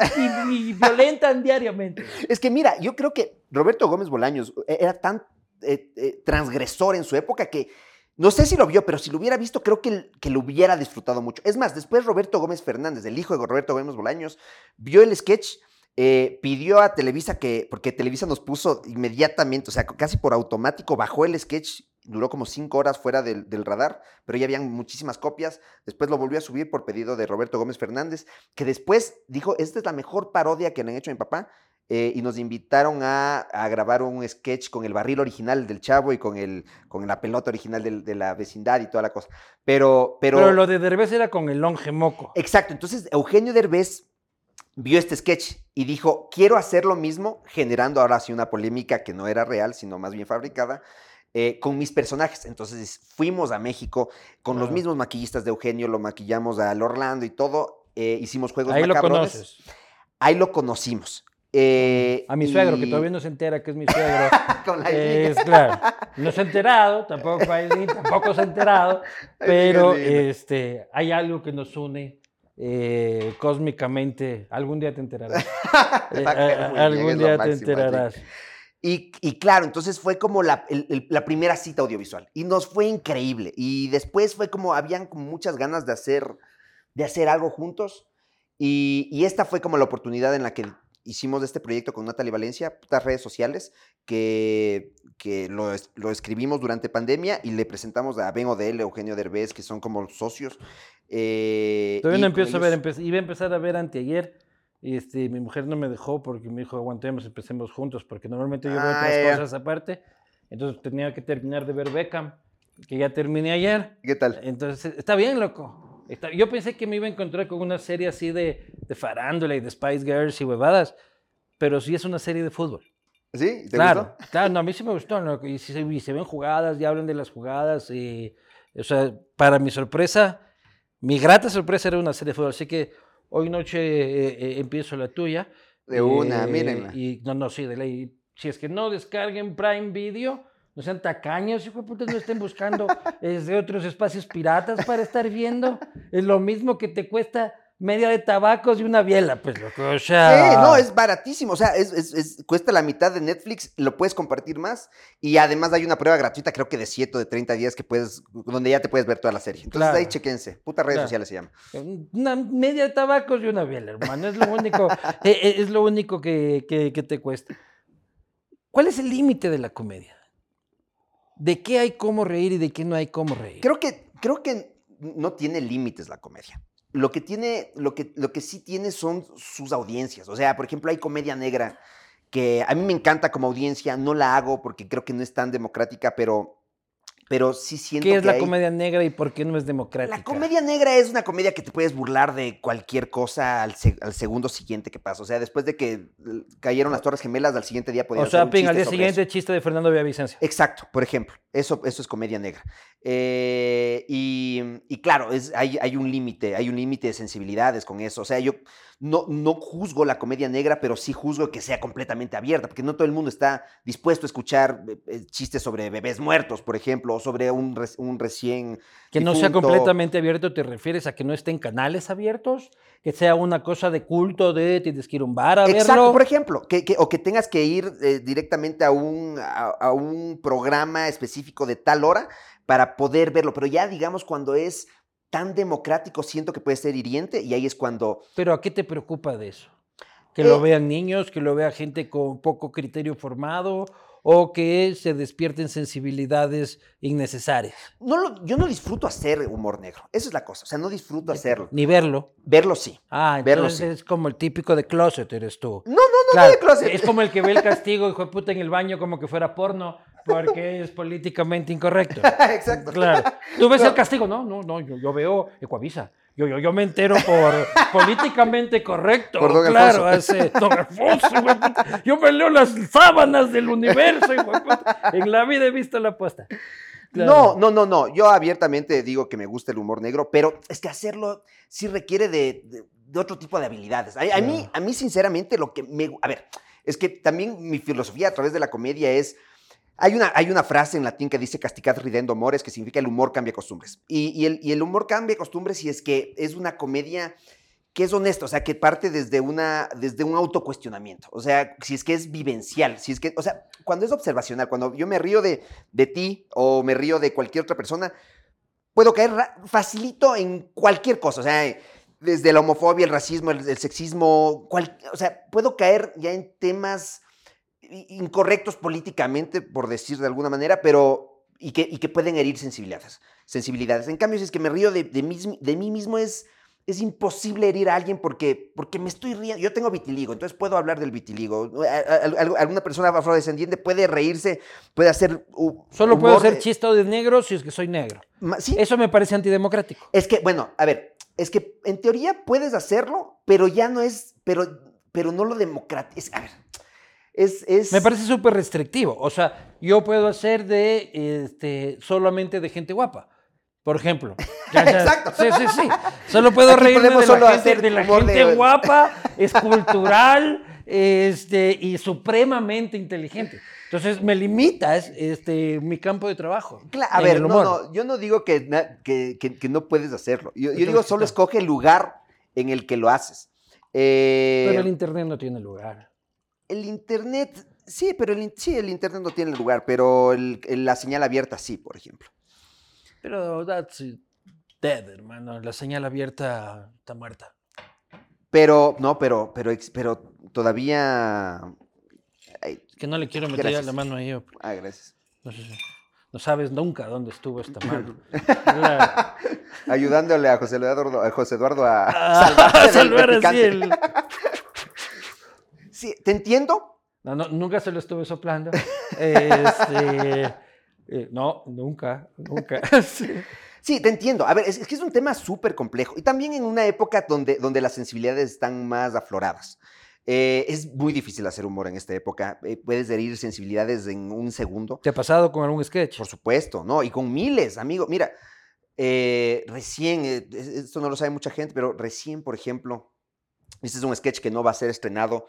[SPEAKER 1] y, y violentan diariamente.
[SPEAKER 2] Es que mira, yo creo que Roberto Gómez Bolaños eh, era tan eh, eh, transgresor en su época que no sé si lo vio, pero si lo hubiera visto, creo que, que lo hubiera disfrutado mucho. Es más, después Roberto Gómez Fernández, el hijo de Roberto Gómez Bolaños, vio el sketch, eh, pidió a Televisa que, porque Televisa nos puso inmediatamente, o sea, casi por automático, bajó el sketch duró como cinco horas fuera del, del radar, pero ya habían muchísimas copias. Después lo volvió a subir por pedido de Roberto Gómez Fernández, que después dijo, esta es la mejor parodia que le han hecho a mi papá. eh, y nos invitaron a, a grabar un sketch con el barril original del chavo y con, el, con la pelota original del- de la vecindad y toda la cosa. Pero, pero,
[SPEAKER 1] Pero, lo de Derbez era con el longe moco.
[SPEAKER 2] Exacto, entonces Eugenio Derbez vio este sketch y dijo, quiero hacer lo mismo, generando ahora sí una polémica que no era real, sino más bien fabricada, eh, con mis personajes. Entonces fuimos a México con los
[SPEAKER 1] Claro.
[SPEAKER 2] mismos maquillistas de Eugenio, lo maquillamos al Orlando y todo, eh, hicimos juegos
[SPEAKER 1] Ahí lo
[SPEAKER 2] macabrones.
[SPEAKER 1] conoces.
[SPEAKER 2] Ahí lo conocimos. Eh,
[SPEAKER 1] A mi suegro, que
[SPEAKER 2] y-
[SPEAKER 1] todavía no se entera que es mi suegro.
[SPEAKER 2] con la
[SPEAKER 1] es claro. No se ha enterado, tampoco tampoco se ha enterado, pero este, hay algo que nos une eh, cósmicamente. Algún día te enterarás.
[SPEAKER 2] Te
[SPEAKER 1] Eh, algún
[SPEAKER 2] lo
[SPEAKER 1] día te
[SPEAKER 2] máximo,
[SPEAKER 1] enterarás.
[SPEAKER 2] Y, y claro, entonces fue como la, el- el- la primera cita audiovisual. Y nos fue increíble. Y después fue como, habían como muchas ganas de hacer, de hacer algo juntos. Y, y esta fue como la oportunidad en la que hicimos este proyecto con Natalie Valencia, putas redes sociales, que, que lo, lo escribimos durante pandemia y le presentamos a Ben Odell, Eugenio Derbez, que son como socios. eh,
[SPEAKER 1] Todavía no empiezo a ver,
[SPEAKER 2] ellos-
[SPEAKER 1] empe- iba a empezar a ver anteayer. Y este, mi mujer no me dejó porque me dijo, aguantemos, empecemos juntos, porque normalmente yo veo
[SPEAKER 2] Ah,
[SPEAKER 1] otras cosas aparte. Entonces tenía que terminar de ver Beckham, que ya terminé ayer.
[SPEAKER 2] ¿Qué tal?
[SPEAKER 1] Entonces, está bien, loco. Está- yo pensé que me iba a encontrar con una serie así de, de farándula y de Spice Girls y huevadas, pero sí es una serie de fútbol.
[SPEAKER 2] ¿Sí? ¿Te
[SPEAKER 1] claro,
[SPEAKER 2] gustó?
[SPEAKER 1] claro, no, a mí sí me gustó, loco, y, se, y se ven jugadas, y hablan de las jugadas, y, o sea, para mi sorpresa, mi grata sorpresa era una serie de fútbol, así que hoy noche eh, eh, empiezo la tuya.
[SPEAKER 2] De una,
[SPEAKER 1] eh,
[SPEAKER 2] mírenla.
[SPEAKER 1] Y no, no, sí, de ley. Si es que no descarguen Prime Video, no sean tacaños, hijo de puta, no estén buscando desde otros espacios piratas para estar viendo. Es lo mismo que te cuesta media de tabacos y una biela, pues, loco, o sea...
[SPEAKER 2] Sí, no, es baratísimo. O sea, es, es- es- cuesta la mitad de Netflix, lo puedes compartir más. Y además hay una prueba gratuita, creo que de 7 o de 30 días, que puedes, donde ya te puedes ver toda la serie. Entonces
[SPEAKER 1] Claro.
[SPEAKER 2] ahí chequense. Putas redes
[SPEAKER 1] Claro.
[SPEAKER 2] sociales se llama.
[SPEAKER 1] Una media de tabacos y una biela, hermano. Es lo único, eh, eh, es lo único que, que- que te cuesta. ¿Cuál es el límite de la comedia? ¿De qué hay cómo reír y de qué no hay cómo reír?
[SPEAKER 2] Creo que, creo que no tiene límites la comedia. Lo que, tiene, lo, que, lo que sí tiene son sus audiencias. O sea, por ejemplo, hay comedia negra que a mí me encanta como audiencia, no la hago porque creo que no es tan democrática, pero, pero sí siento
[SPEAKER 1] ¿Qué es
[SPEAKER 2] que
[SPEAKER 1] la
[SPEAKER 2] hay-
[SPEAKER 1] comedia negra y por qué no es democrática?
[SPEAKER 2] La comedia negra es una comedia que te puedes burlar de cualquier cosa al, se- al segundo siguiente que pasa. O sea, después de que cayeron las Torres Gemelas, al siguiente día podías
[SPEAKER 1] O sea,
[SPEAKER 2] hacer un
[SPEAKER 1] ping, al día siguiente
[SPEAKER 2] eso.
[SPEAKER 1] chiste de Fernando Villavicencio.
[SPEAKER 2] Exacto, por ejemplo. Eso, eso es comedia negra. Eh, y, y claro, es, hay, hay un límite, hay un límite de sensibilidades con eso. O sea, yo no, no juzgo la comedia negra, pero sí juzgo que sea completamente abierta, porque no todo el mundo está dispuesto a escuchar eh, eh, chistes sobre bebés muertos, por ejemplo, o sobre un, recién
[SPEAKER 1] Que no sea completamente abierto, ¿te refieres a que no esté en canales abiertos? Que sea una cosa de culto de tienes que ir a un bar a
[SPEAKER 2] Exacto,
[SPEAKER 1] verlo.
[SPEAKER 2] por ejemplo, que, que- o que tengas que ir eh, directamente a un, a, a un programa específico de tal hora para poder verlo, pero ya digamos cuando es tan democrático siento que puede ser hiriente y ahí es cuando...
[SPEAKER 1] Pero ¿a qué te preocupa de eso? ¿Que
[SPEAKER 2] Eh,
[SPEAKER 1] lo vean niños, que lo vea gente con poco criterio formado o que se despierten sensibilidades innecesarias?
[SPEAKER 2] No lo- yo no disfruto hacer humor negro, esa es la cosa, o sea, no disfruto hacerlo.
[SPEAKER 1] Ni verlo.
[SPEAKER 2] Verlo sí.
[SPEAKER 1] Ah,
[SPEAKER 2] Verlo
[SPEAKER 1] entonces
[SPEAKER 2] sí.
[SPEAKER 1] es como el típico de closet eres tú.
[SPEAKER 2] No, no, no,
[SPEAKER 1] Claro,
[SPEAKER 2] no de closet.
[SPEAKER 1] Es como el que ve el castigo, hijo de puta, en el baño como que fuera porno, porque es políticamente incorrecto.
[SPEAKER 2] Exacto.
[SPEAKER 1] Claro. ¿Tú ves
[SPEAKER 2] No.
[SPEAKER 1] el castigo? No, no, no, yo, yo veo Ecuavisa. Yo, yo, yo me entero por políticamente correcto.
[SPEAKER 2] Por Don
[SPEAKER 1] claro, hace Don Alfonso. Yo me leo las sábanas del universo. En la vida he visto la apuesta.
[SPEAKER 2] No, no, no, no. Yo abiertamente digo que me gusta el humor negro, pero es que hacerlo sí requiere de, de- de otro tipo de habilidades. A, a mí, a mí, sinceramente, lo que me... A ver, es que también mi filosofía a través de la comedia es... Hay una, hay una frase en latín que dice castigat ridendo mores, que significa el humor cambia costumbres. Y, y el, y el humor cambia costumbres si es que es una comedia que es honesta, o sea, que parte desde, una, desde un autocuestionamiento. O sea, si es que es vivencial, si es que, o sea, cuando es observacional, cuando yo me río de, de ti o me río de cualquier otra persona, puedo caer facilito en cualquier cosa, o sea, desde la homofobia, el racismo, el, sexismo, o sea, puedo caer ya en temas incorrectos políticamente, por decir de alguna manera, pero y que, y que pueden herir sensibilidades, sensibilidades. En cambio, si es que me río de, de, mí, de mí mismo, es, es imposible herir a alguien porque, porque me estoy riendo. Yo tengo vitiligo, entonces puedo hablar del vitiligo. Alguna persona afrodescendiente puede reírse, puede hacer.
[SPEAKER 1] Solo puedo hacer chiste de negro si es que soy negro.
[SPEAKER 2] ¿Sí?
[SPEAKER 1] Eso me parece antidemocrático.
[SPEAKER 2] Es que, bueno, a ver, es que en teoría puedes hacerlo, pero ya no es. Pero, pero no lo democrático. A ver.
[SPEAKER 1] Me parece súper restrictivo. O sea, yo puedo hacer de este, solamente de gente guapa. Por ejemplo.
[SPEAKER 2] Exacto.
[SPEAKER 1] Sí, sí, sí. Solo puedo reírme de la gente, de la gente guapa, escultural este, y supremamente inteligente. Entonces me limita este, mi campo de trabajo.
[SPEAKER 2] Claro, a ver, no, no, yo no digo que, que, no puedes hacerlo. Yo, yo digo, solo escoge el lugar en el que lo haces.
[SPEAKER 1] Eh, Pero el Internet no tiene lugar
[SPEAKER 2] el Internet, sí, pero el, sí, el Internet no tiene lugar, pero la señal abierta sí, por ejemplo.
[SPEAKER 1] Pero that's dead, hermano. La señal abierta está muerta.
[SPEAKER 2] Pero, no, pero, pero, pero todavía...
[SPEAKER 1] que no le quiero meter la mano ahí.
[SPEAKER 2] Ah, gracias.
[SPEAKER 1] No, sabes nunca dónde estuvo esta mano.
[SPEAKER 2] Ayudándole a José Eduardo a, José Eduardo a,
[SPEAKER 1] ah, salvar así el...
[SPEAKER 2] Sí, ¿te entiendo?
[SPEAKER 1] No, nunca se lo estuve soplando. Este, eh, no, nunca, nunca.
[SPEAKER 2] sí. te entiendo. A ver, es, que es un tema súper complejo. Y también en una época donde, donde las sensibilidades están más afloradas. Eh, es muy difícil hacer humor en esta época. Eh, puedes herir sensibilidades en un segundo.
[SPEAKER 1] ¿Te ha pasado con algún sketch?
[SPEAKER 2] Por supuesto, ¿no? Y con miles, amigo. Mira, recién, esto no lo sabe mucha gente, pero recién, por ejemplo, este es un sketch que no va a ser estrenado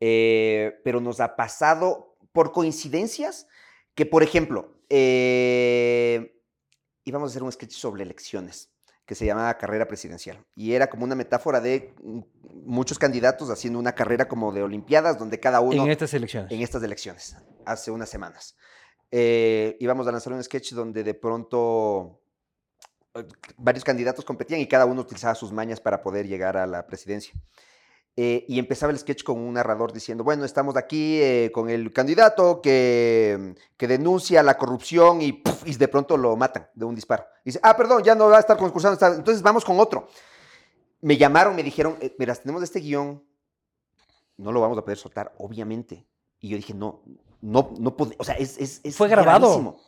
[SPEAKER 2] eh, pero nos ha pasado por coincidencias que, por ejemplo, eh, íbamos a hacer un sketch sobre elecciones que se llamaba carrera presidencial. Y era como una metáfora de muchos candidatos haciendo una carrera como de Olimpiadas, donde cada uno...
[SPEAKER 1] En estas elecciones.
[SPEAKER 2] En estas elecciones, hace unas semanas. Eh, íbamos a lanzar un sketch donde de pronto varios candidatos competían y cada uno utilizaba sus mañas para poder llegar a la presidencia. Eh, y empezaba el sketch con un narrador diciendo, bueno, estamos aquí eh, con el candidato que, que, denuncia la corrupción y, y, de pronto lo matan de un disparo. Y dice, ah, perdón, ya no va a estar concursando, entonces vamos con otro. Me llamaron, me dijeron, eh, mira, tenemos este guion, no lo vamos a poder soltar, obviamente. Y yo dije, no, no, no puede, o sea, es, es,
[SPEAKER 1] ¿Fue grabado?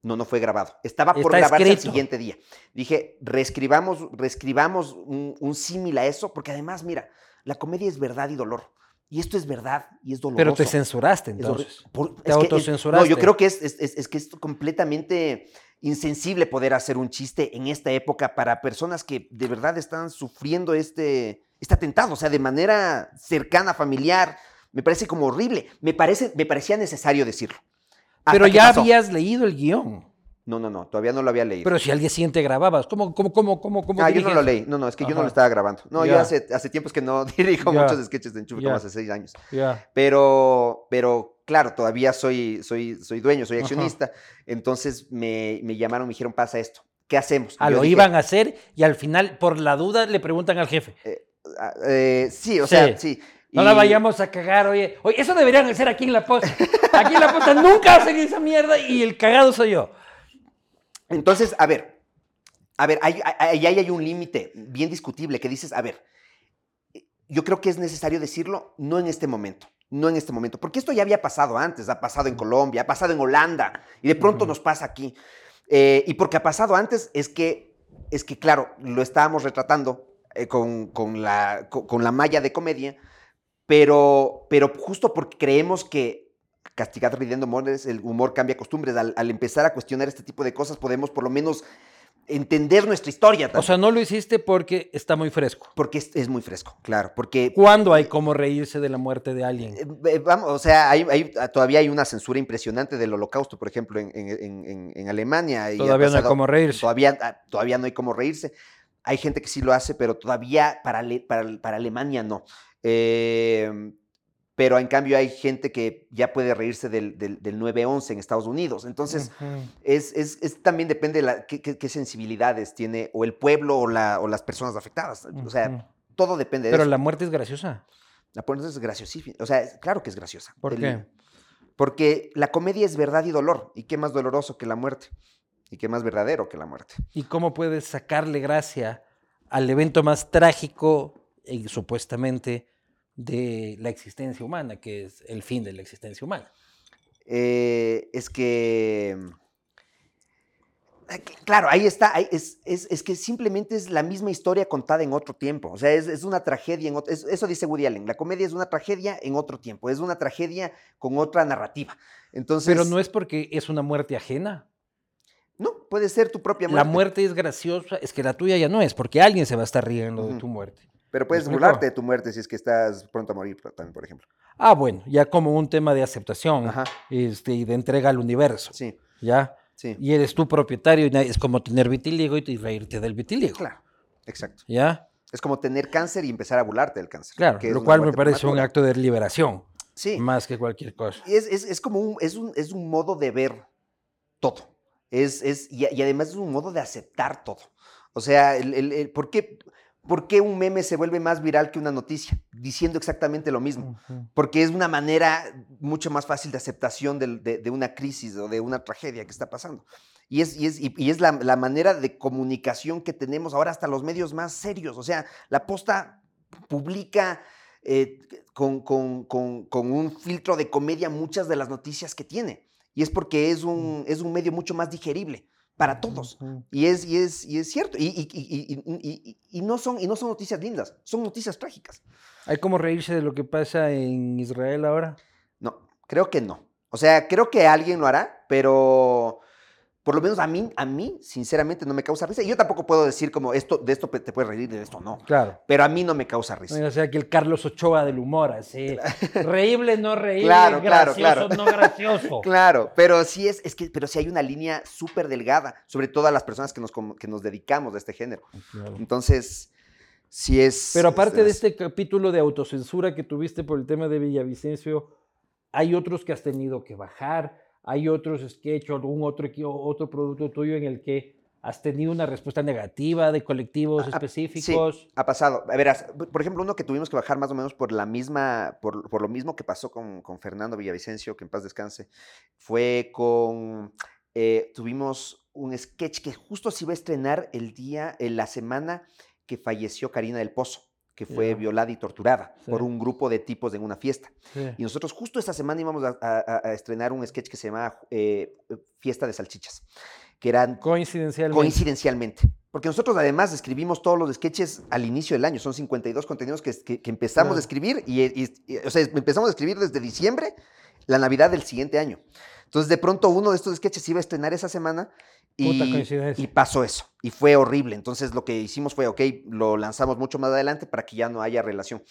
[SPEAKER 2] No, no fue grabado. Estaba por grabarse el siguiente día. Dije, reescribamos, reescribamos un, un símil a eso, porque además, mira, la comedia es verdad y dolor. Y esto es verdad y es doloroso.
[SPEAKER 1] Pero te censuraste entonces. te autocensuraste.
[SPEAKER 2] no, yo creo que es, es, que es completamente insensible poder hacer un chiste en esta época para personas que de verdad están sufriendo este, este atentado, o sea, de manera cercana, familiar. Me parece como horrible. Me, parece, me parecía necesario decirlo.
[SPEAKER 1] Pero ya habías leído el guion.
[SPEAKER 2] No, no, no, todavía no lo había leído.
[SPEAKER 1] Pero si al día siguiente grababas, ¿cómo, cómo, cómo, cómo, cómo
[SPEAKER 2] Ah, yo no lo leí. No, no, es que yo no lo estaba grabando. No, yo hace, hace tiempos que no dirijo muchos sketches de Enchufe, como hace seis años. Pero, pero claro, todavía soy, soy, soy dueño, soy accionista. Entonces me, me, llamaron, me dijeron, pasa esto. ¿Qué hacemos?
[SPEAKER 1] Ah, lo iban a hacer y al final, por la duda, le preguntan al jefe.
[SPEAKER 2] Eh, ah, eh, sí, o sea, sí.
[SPEAKER 1] No la vayamos a cagar, oye. Oye, eso deberían hacer aquí en La Posta. Aquí en La Posta nunca hacen esa mierda y el cagado soy yo.
[SPEAKER 2] Entonces, a ver, a ver, ahí hay, hay, un límite bien discutible que dices, a ver, yo creo que es necesario decirlo, no en este momento, no en este momento, porque esto ya había pasado antes, ha pasado en Colombia, ha pasado en Holanda, y de pronto nos pasa aquí. Eh, y porque ha pasado antes es que, es que claro, lo estábamos retratando eh, con, la, con, la malla de comedia, pero, pero justo porque creemos que castigar riendo humores, el humor cambia costumbres. Al, empezar a cuestionar este tipo de cosas, podemos por lo menos entender nuestra historia.
[SPEAKER 1] O sea, no lo hiciste porque está muy fresco.
[SPEAKER 2] Porque es, muy fresco, claro. Porque,
[SPEAKER 1] ¿Cuándo hay como reírse de la muerte de alguien? Eh,
[SPEAKER 2] eh, vamos, o sea, ah, todavía hay una censura impresionante del holocausto, por ejemplo, en, Alemania.
[SPEAKER 1] Todavía no hay como reírse.
[SPEAKER 2] Todavía, ah, todavía no hay como reírse. Hay gente que sí lo hace, pero todavía para, para, para Alemania no. Eh, pero en cambio hay gente que ya puede reírse del, del, 9-11 en Estados Unidos. Entonces, es, es, también depende de la, qué, sensibilidades tiene o el pueblo o, la, o las personas afectadas. O sea, todo depende
[SPEAKER 1] de Pero la muerte es graciosa.
[SPEAKER 2] La muerte es graciosísima. O sea, claro que es graciosa.
[SPEAKER 1] ¿Por qué?
[SPEAKER 2] Porque la comedia es verdad y dolor. ¿Y qué más doloroso que la muerte? ¿Y qué más verdadero que la muerte?
[SPEAKER 1] ¿Y cómo puedes sacarle gracia al evento más trágico, y supuestamente, de la existencia humana, que es el fin de la existencia humana?
[SPEAKER 2] Eh, es que Claro, ahí está. es, es, que simplemente es la misma historia contada en otro tiempo. O sea, es, una tragedia en otro. eso dice Woody Allen. La comedia es una tragedia en otro tiempo. Es una tragedia con otra narrativa. Entonces,
[SPEAKER 1] Pero no es porque es una muerte ajena.
[SPEAKER 2] No, puede ser tu propia muerte.
[SPEAKER 1] La muerte es graciosa. Es que la tuya ya no es, porque alguien se va a estar riendo de tu muerte.
[SPEAKER 2] Pero puedes burlarte de tu muerte si es que estás pronto a morir también, por ejemplo.
[SPEAKER 1] Ah, bueno, ya como un tema de aceptación Este, y de entrega al universo.
[SPEAKER 2] Sí.
[SPEAKER 1] ¿Ya? Y eres tu propietario y es como tener vitiligo y reírte del vitiligo.
[SPEAKER 2] Claro, exacto.
[SPEAKER 1] ¿Ya?
[SPEAKER 2] Es como tener cáncer y empezar a burlarte del cáncer.
[SPEAKER 1] Claro, lo cual me parece un acto de liberación.
[SPEAKER 2] Sí.
[SPEAKER 1] Más que cualquier cosa.
[SPEAKER 2] Es, es, como un, es un, es un modo de ver todo. Es, es, y, además es un modo de aceptar todo. O sea, el, el, ¿por qué? ¿Por qué un meme se vuelve más viral que una noticia? Diciendo exactamente lo mismo. Porque es una manera mucho más fácil de aceptación de, una crisis o de una tragedia que está pasando. Y es, y es, y es la, manera de comunicación que tenemos ahora hasta los medios más serios. O sea, la posta publica eh, con, con, un filtro de comedia muchas de las noticias que tiene. Y es porque es un, es un medio mucho más digerible para todos. Y es, y es, y es cierto. Y, y, no son, y no son noticias lindas, son noticias trágicas.
[SPEAKER 1] ¿Hay como reírse de lo que pasa en Israel ahora?
[SPEAKER 2] No, creo que no. O sea, creo que alguien lo hará, pero por lo menos a mí, a mí, sinceramente, no me causa risa. Y yo tampoco puedo decir como esto, de esto te puedes reír, de esto no.
[SPEAKER 1] Claro.
[SPEAKER 2] Pero a mí no me causa risa.
[SPEAKER 1] o sea, que el Carlos Ochoa del humor, así. Reíble, no reíble, claro, gracioso, claro, no gracioso.
[SPEAKER 2] claro, pero sí es, es que, pero sí hay una línea súper delgada, sobre todo a las personas que nos, que nos dedicamos a este género. Entonces, sí es.
[SPEAKER 1] Pero aparte de este capítulo de autocensura que tuviste por el tema de Villavicencio, hay otros que has tenido que bajar hay otros sketches o algún otro, otro producto tuyo en el que has tenido una respuesta negativa de colectivos específicos.
[SPEAKER 2] Sí, ha pasado. Verás, por ejemplo, uno que tuvimos que bajar más o menos por la misma, por, por lo mismo que pasó con, con, Fernando Villavicencio, que en paz descanse, fue con, eh, tuvimos un sketch que justo se iba a estrenar el día, en la semana que falleció Karina del Pozo que fue violada y torturada por un grupo de tipos en una fiesta. Y nosotros justo esta semana íbamos a, estrenar un sketch que se llama eh, Fiesta de Salchichas, que eran...
[SPEAKER 1] Coincidencialmente.
[SPEAKER 2] Coincidencialmente. Porque nosotros además escribimos todos los sketches al inicio del año, son 52 contenidos que, que, empezamos a escribir, y, o sea, empezamos a escribir desde diciembre, la Navidad del siguiente año. Entonces, de pronto, uno de estos sketches iba a estrenar esa semana y, pasó eso. Y fue horrible. Entonces lo que hicimos fue, ok, lo lanzamos mucho más adelante para que ya no haya relación.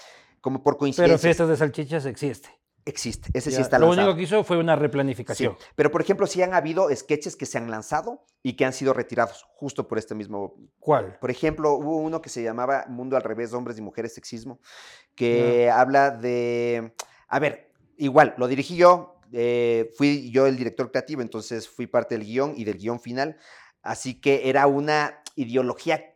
[SPEAKER 2] Como por coincidencia.
[SPEAKER 1] Pero Fiestas de Salchichas existe.
[SPEAKER 2] Existe, ese sí está
[SPEAKER 1] Lo único que hizo fue una replanificación.
[SPEAKER 2] Pero, por ejemplo, sí han habido sketches que se han lanzado y que han sido retirados, justo por este mismo.
[SPEAKER 1] ¿Cuál?
[SPEAKER 2] Por ejemplo, hubo uno que se llamaba Mundo al revés, hombres y mujeres, sexismo, que habla de. A ver, igual, lo dirigí yo, eh, fui yo el director creativo, entonces fui parte del guion y del guion final. Así que era una ideología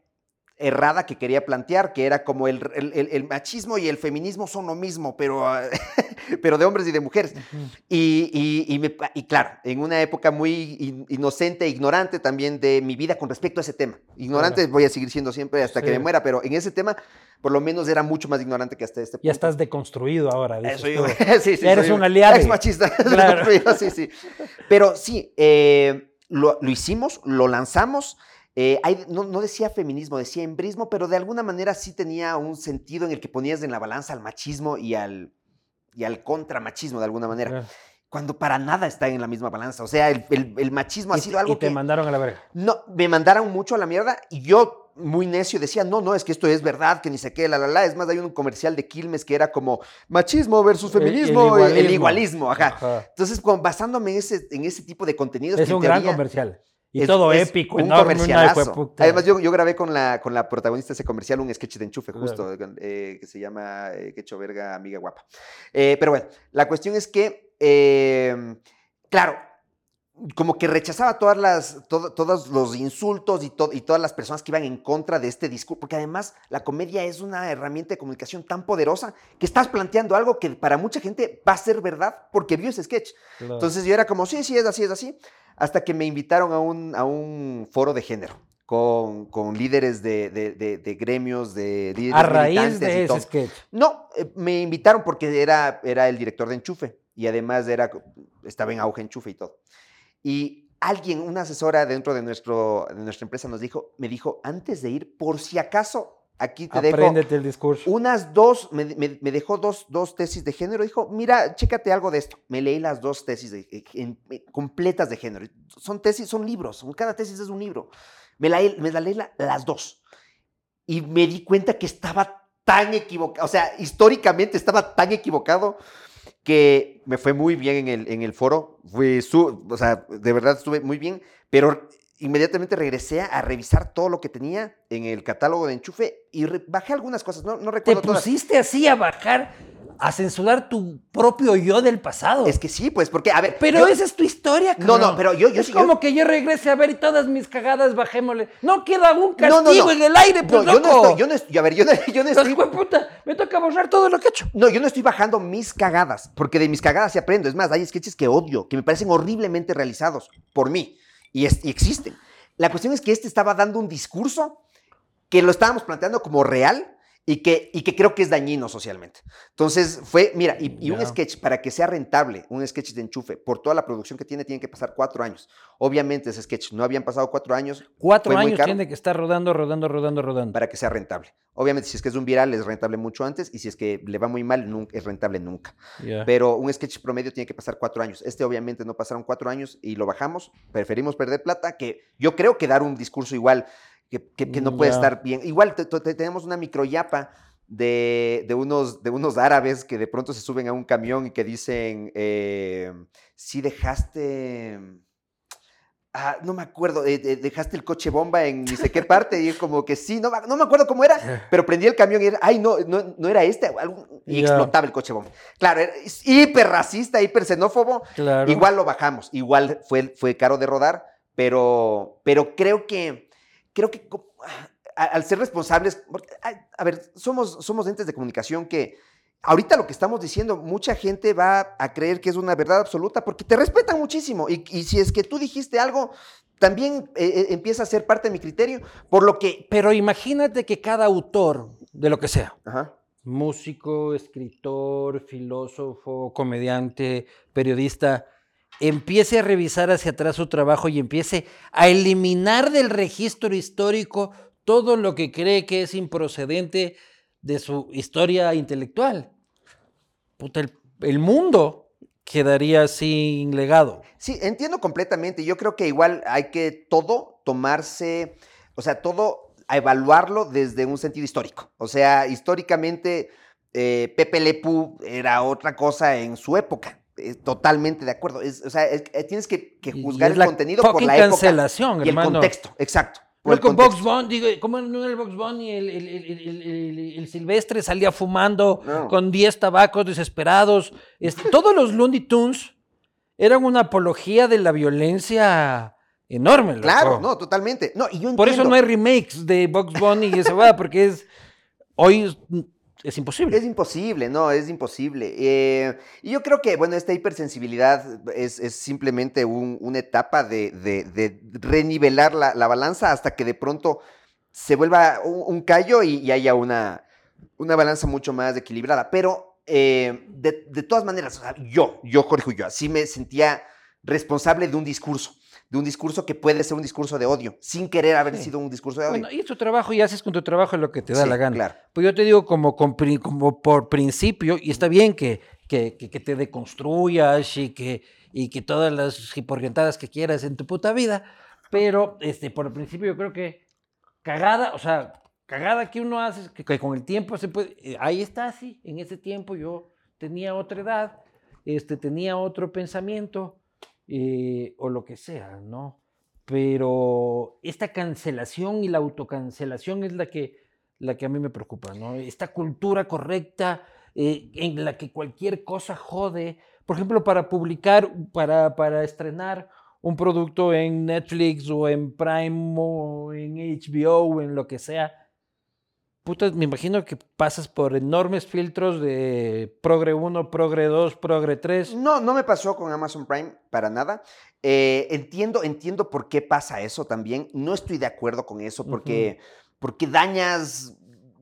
[SPEAKER 2] errada que quería plantear, que era como el, el, machismo y el feminismo son lo mismo, pero, pero de hombres y de mujeres. y, y, y, claro, en una época muy inocente, ignorante también de mi vida con respecto a ese tema. Ignorante voy a seguir siendo siempre hasta que me muera, pero en ese tema por lo menos era mucho más ignorante que hasta este punto.
[SPEAKER 1] Ya estás deconstruido ahora.
[SPEAKER 2] Eso yo, sí, sí,
[SPEAKER 1] Eres un aliado.
[SPEAKER 2] Ex machista. Claro. sí, sí. Pero sí, eh, lo, hicimos, lo lanzamos. Eh, no, decía feminismo, decía embrismo, pero de alguna manera sí tenía un sentido en el que ponías en la balanza al machismo y al, y al contramachismo de alguna manera. Cuando para nada está en la misma balanza. O sea, el, machismo ha sido algo que.
[SPEAKER 1] Y te mandaron a la verga.
[SPEAKER 2] No, me mandaron mucho a la mierda y yo muy necio decía, no, no, es que esto es verdad, que ni sé qué, la, la, la. Es más, hay un comercial de Quilmes que era como machismo versus feminismo, el, igualismo. ajá. Entonces, basándome en ese, en ese tipo de contenidos.
[SPEAKER 1] Es un gran comercial. Y todo épico,
[SPEAKER 2] un
[SPEAKER 1] enorme,
[SPEAKER 2] Además, yo, yo, grabé con la, con la protagonista de ese comercial un sketch de enchufe, justo, eh, que se llama eh, Quecho Verga, Amiga Guapa. Eh, pero bueno, la cuestión es que, claro, como que rechazaba todas las, todo- todos los insultos y, to- y todas las personas que iban en contra de este discurso, porque además la comedia es una herramienta de comunicación tan poderosa que estás planteando algo que para mucha gente va a ser verdad porque vio ese sketch. Entonces yo era como, sí, sí, es así, es así, hasta que me invitaron a un, a un foro de género con, con líderes de, de- de- de gremios, de líderes
[SPEAKER 1] a raíz de
[SPEAKER 2] todo.
[SPEAKER 1] ese sketch.
[SPEAKER 2] No, eh, me invitaron porque era, era el director de Enchufe y además era, estaba en auge Enchufe y todo. Y alguien, una asesora dentro de, nuestro, de nuestra empresa nos dijo, me dijo, antes de ir, por si acaso, aquí te dejo
[SPEAKER 1] Apréndete el discurso.
[SPEAKER 2] unas dos, me, me- me dejó dos, dos tesis de género. Dijo, mira, chécate algo de esto. Me leí las dos tesis de- eh, en- eh, completas de género. Son tesis, son libros. Cada tesis es un libro. Me la, me la leí la- las dos. Y me di cuenta que estaba tan equivocado. O sea, históricamente estaba tan equivocado que me fue muy bien en el, en el foro. Fue su, o sea, de verdad estuve muy bien. Pero inmediatamente regresé a revisar todo lo que tenía en el catálogo de enchufe y bajé algunas cosas. No, no
[SPEAKER 1] Te
[SPEAKER 2] recuerdo todas.
[SPEAKER 1] pusiste así a bajar, a censurar tu propio yo del pasado.
[SPEAKER 2] Es que sí, pues, porque, a ver.
[SPEAKER 1] Pero
[SPEAKER 2] yo-
[SPEAKER 1] esa es tu historia,
[SPEAKER 2] No, no,
[SPEAKER 1] cabrón.
[SPEAKER 2] pero yo- yo
[SPEAKER 1] Es como
[SPEAKER 2] yo-
[SPEAKER 1] que yo regrese a ver y todas mis cagadas bajémosle. No queda un castigo
[SPEAKER 2] No, no, no.
[SPEAKER 1] en el aire,
[SPEAKER 2] No,
[SPEAKER 1] pues,
[SPEAKER 2] yo no
[SPEAKER 1] loco.
[SPEAKER 2] estoy, yo no estoy, a ver, yo no, yo no estoy,
[SPEAKER 1] puta, me toca borrar todo lo que he hecho.
[SPEAKER 2] no, yo no estoy bajando mis cagadas, porque de mis cagadas sí aprendo. Es más, hay sketches que odio, que me parecen horriblemente realizados por mí, y, es- y existen. La cuestión es que este estaba dando un discurso que lo estábamos planteando como real y que, y que creo que es dañino socialmente. Entonces fue, mira, y, y un
[SPEAKER 1] Ya.
[SPEAKER 2] sketch, para que sea rentable, un sketch de enchufe, por toda la producción que tiene, tienen que pasar cuatro años. Obviamente ese sketch no habían pasado cuatro años
[SPEAKER 1] Cuatro años tiene que estar rodando, rodando, rodando, rodando.
[SPEAKER 2] para que sea rentable. Obviamente, si es que es un viral, es rentable mucho antes, y si es que le va muy mal, nunca, es rentable nunca.
[SPEAKER 1] Ya.
[SPEAKER 2] Pero un sketch promedio tiene que pasar cuatro años. Este obviamente no pasaron cuatro años y lo bajamos. Preferimos perder plata, que yo creo que dar un discurso igual, que, que- que no
[SPEAKER 1] Mm,
[SPEAKER 2] puede estar bien. Igual te- te- tenemos una microyapa de, de, unos, de unos árabes que de pronto se suben a un camión y que dicen, eh, si dejaste... Ah, no me acuerdo, eh, dejaste el coche bomba en ni sé qué parte y es como que sí, no, no me acuerdo cómo era, pero prendí el camión y era, ay, no, no, no era este, algún- y explotaba el coche bomba. Claro, es hiper racista, hiper xenófobo,
[SPEAKER 1] Claro.
[SPEAKER 2] igual lo bajamos, igual fue, fue caro de rodar, pero, pero creo que, creo que co- a- al ser responsables, a ver, somos, somos entes de comunicación que ahorita lo que estamos diciendo, mucha gente va a creer que es una verdad absoluta porque te respetan muchísimo y, y si es que tú dijiste algo, también eh, eh, empieza a ser parte de mi criterio, por lo que...
[SPEAKER 1] Pero imagínate que cada autor, de lo que sea,
[SPEAKER 2] Ajá.
[SPEAKER 1] músico, escritor, filósofo, comediante, periodista, empiece a revisar hacia atrás su trabajo y empiece a eliminar del registro histórico todo lo que cree que es improcedente de su historia intelectual. Puta, el, mundo quedaría sin legado.
[SPEAKER 2] Sí, entiendo completamente. Yo creo que igual hay que todo tomarse, o sea, todo a evaluarlo desde un sentido histórico. O sea, históricamente eh, Pepe Lepú era otra cosa en su época. Eh, totalmente de acuerdo. Es- o sea, es- eh, tienes que, que juzgar
[SPEAKER 1] es
[SPEAKER 2] el contenido por la época
[SPEAKER 1] cancelación,
[SPEAKER 2] y el contexto. Exacto. el
[SPEAKER 1] con Box. Bunny, digo, ¿cómo no era el Box Bunny? El, el, el, el- el- el- el Silvestre salía fumando
[SPEAKER 2] No.
[SPEAKER 1] con 10 tabacos desesperados. Este, todos los Looney Tunes eran una apología de la violencia enorme. loco.
[SPEAKER 2] Claro, no, totalmente. No, y yo
[SPEAKER 1] Por eso no hay remakes de Box Bunny y esa va, porque es hoy es, imposible.
[SPEAKER 2] Es imposible, no, es imposible. Eh, y yo creo que, bueno, esta hipersensibilidad es, es simplemente un- una etapa de, renivelar la, la balanza hasta que de pronto se vuelva un, un callo y, haya una, una balanza mucho más equilibrada. Pero eh, de, todas maneras, yo, yo, Jorge Ulloa, sí me sentía responsable de un discurso, de un discurso que puede ser un discurso de odio, sin querer haber
[SPEAKER 1] Sí.
[SPEAKER 2] sido un discurso de odio.
[SPEAKER 1] Bueno, y es tu trabajo y haces con tu trabajo lo que te da
[SPEAKER 2] Sí,
[SPEAKER 1] la gana.
[SPEAKER 2] Claro.
[SPEAKER 1] Pues yo te digo como, por principio, y está bien que, que, que- que te deconstruyas y que, y que todas las hiporrientadas que quieras en tu puta vida, pero este, por el principio yo creo que cagada, o sea, cagada que uno hace, que, que con el tiempo se puede, eh, ahí está, sí, en ese tiempo yo tenía otra edad, este, tenía otro pensamiento, eh, o lo que sea, ¿no? Pero esta cancelación y la autocancelación es la que, la que a mí me preocupa, ¿no? Esta cultura correcta eh, en la que cualquier cosa jode, por ejemplo, para publicar, para, para estrenar un producto en Netflix o en Prime o en HBO o en lo que sea, puta, me imagino que pasas por enormes filtros de Progre 1, Progre 2, Progre 3.
[SPEAKER 2] No, no me pasó con Amazon Prime para nada. Eh, entiendo, entiendo por qué pasa eso también. No estoy de acuerdo con eso porque, porque dañas,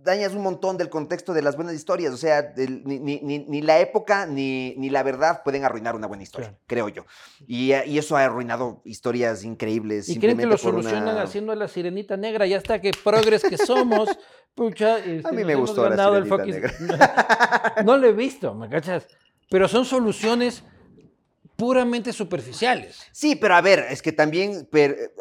[SPEAKER 2] dañas un montón del contexto de las buenas historias. O sea, del- ni, ni- ni- ni la época ni, ni la verdad pueden arruinar una buena historia,
[SPEAKER 1] Claro.
[SPEAKER 2] creo yo. Y, y eso ha arruinado historias increíbles.
[SPEAKER 1] Y creen que lo solucionan
[SPEAKER 2] una-
[SPEAKER 1] haciendo la sirenita negra. Ya está, que progres que somos. Pucha, este,
[SPEAKER 2] mí
[SPEAKER 1] nos
[SPEAKER 2] me gustó la
[SPEAKER 1] el fucking- No lo he visto, ¿me cachas? Pero son soluciones puramente superficiales.
[SPEAKER 2] Sí, pero a ver, es que también per-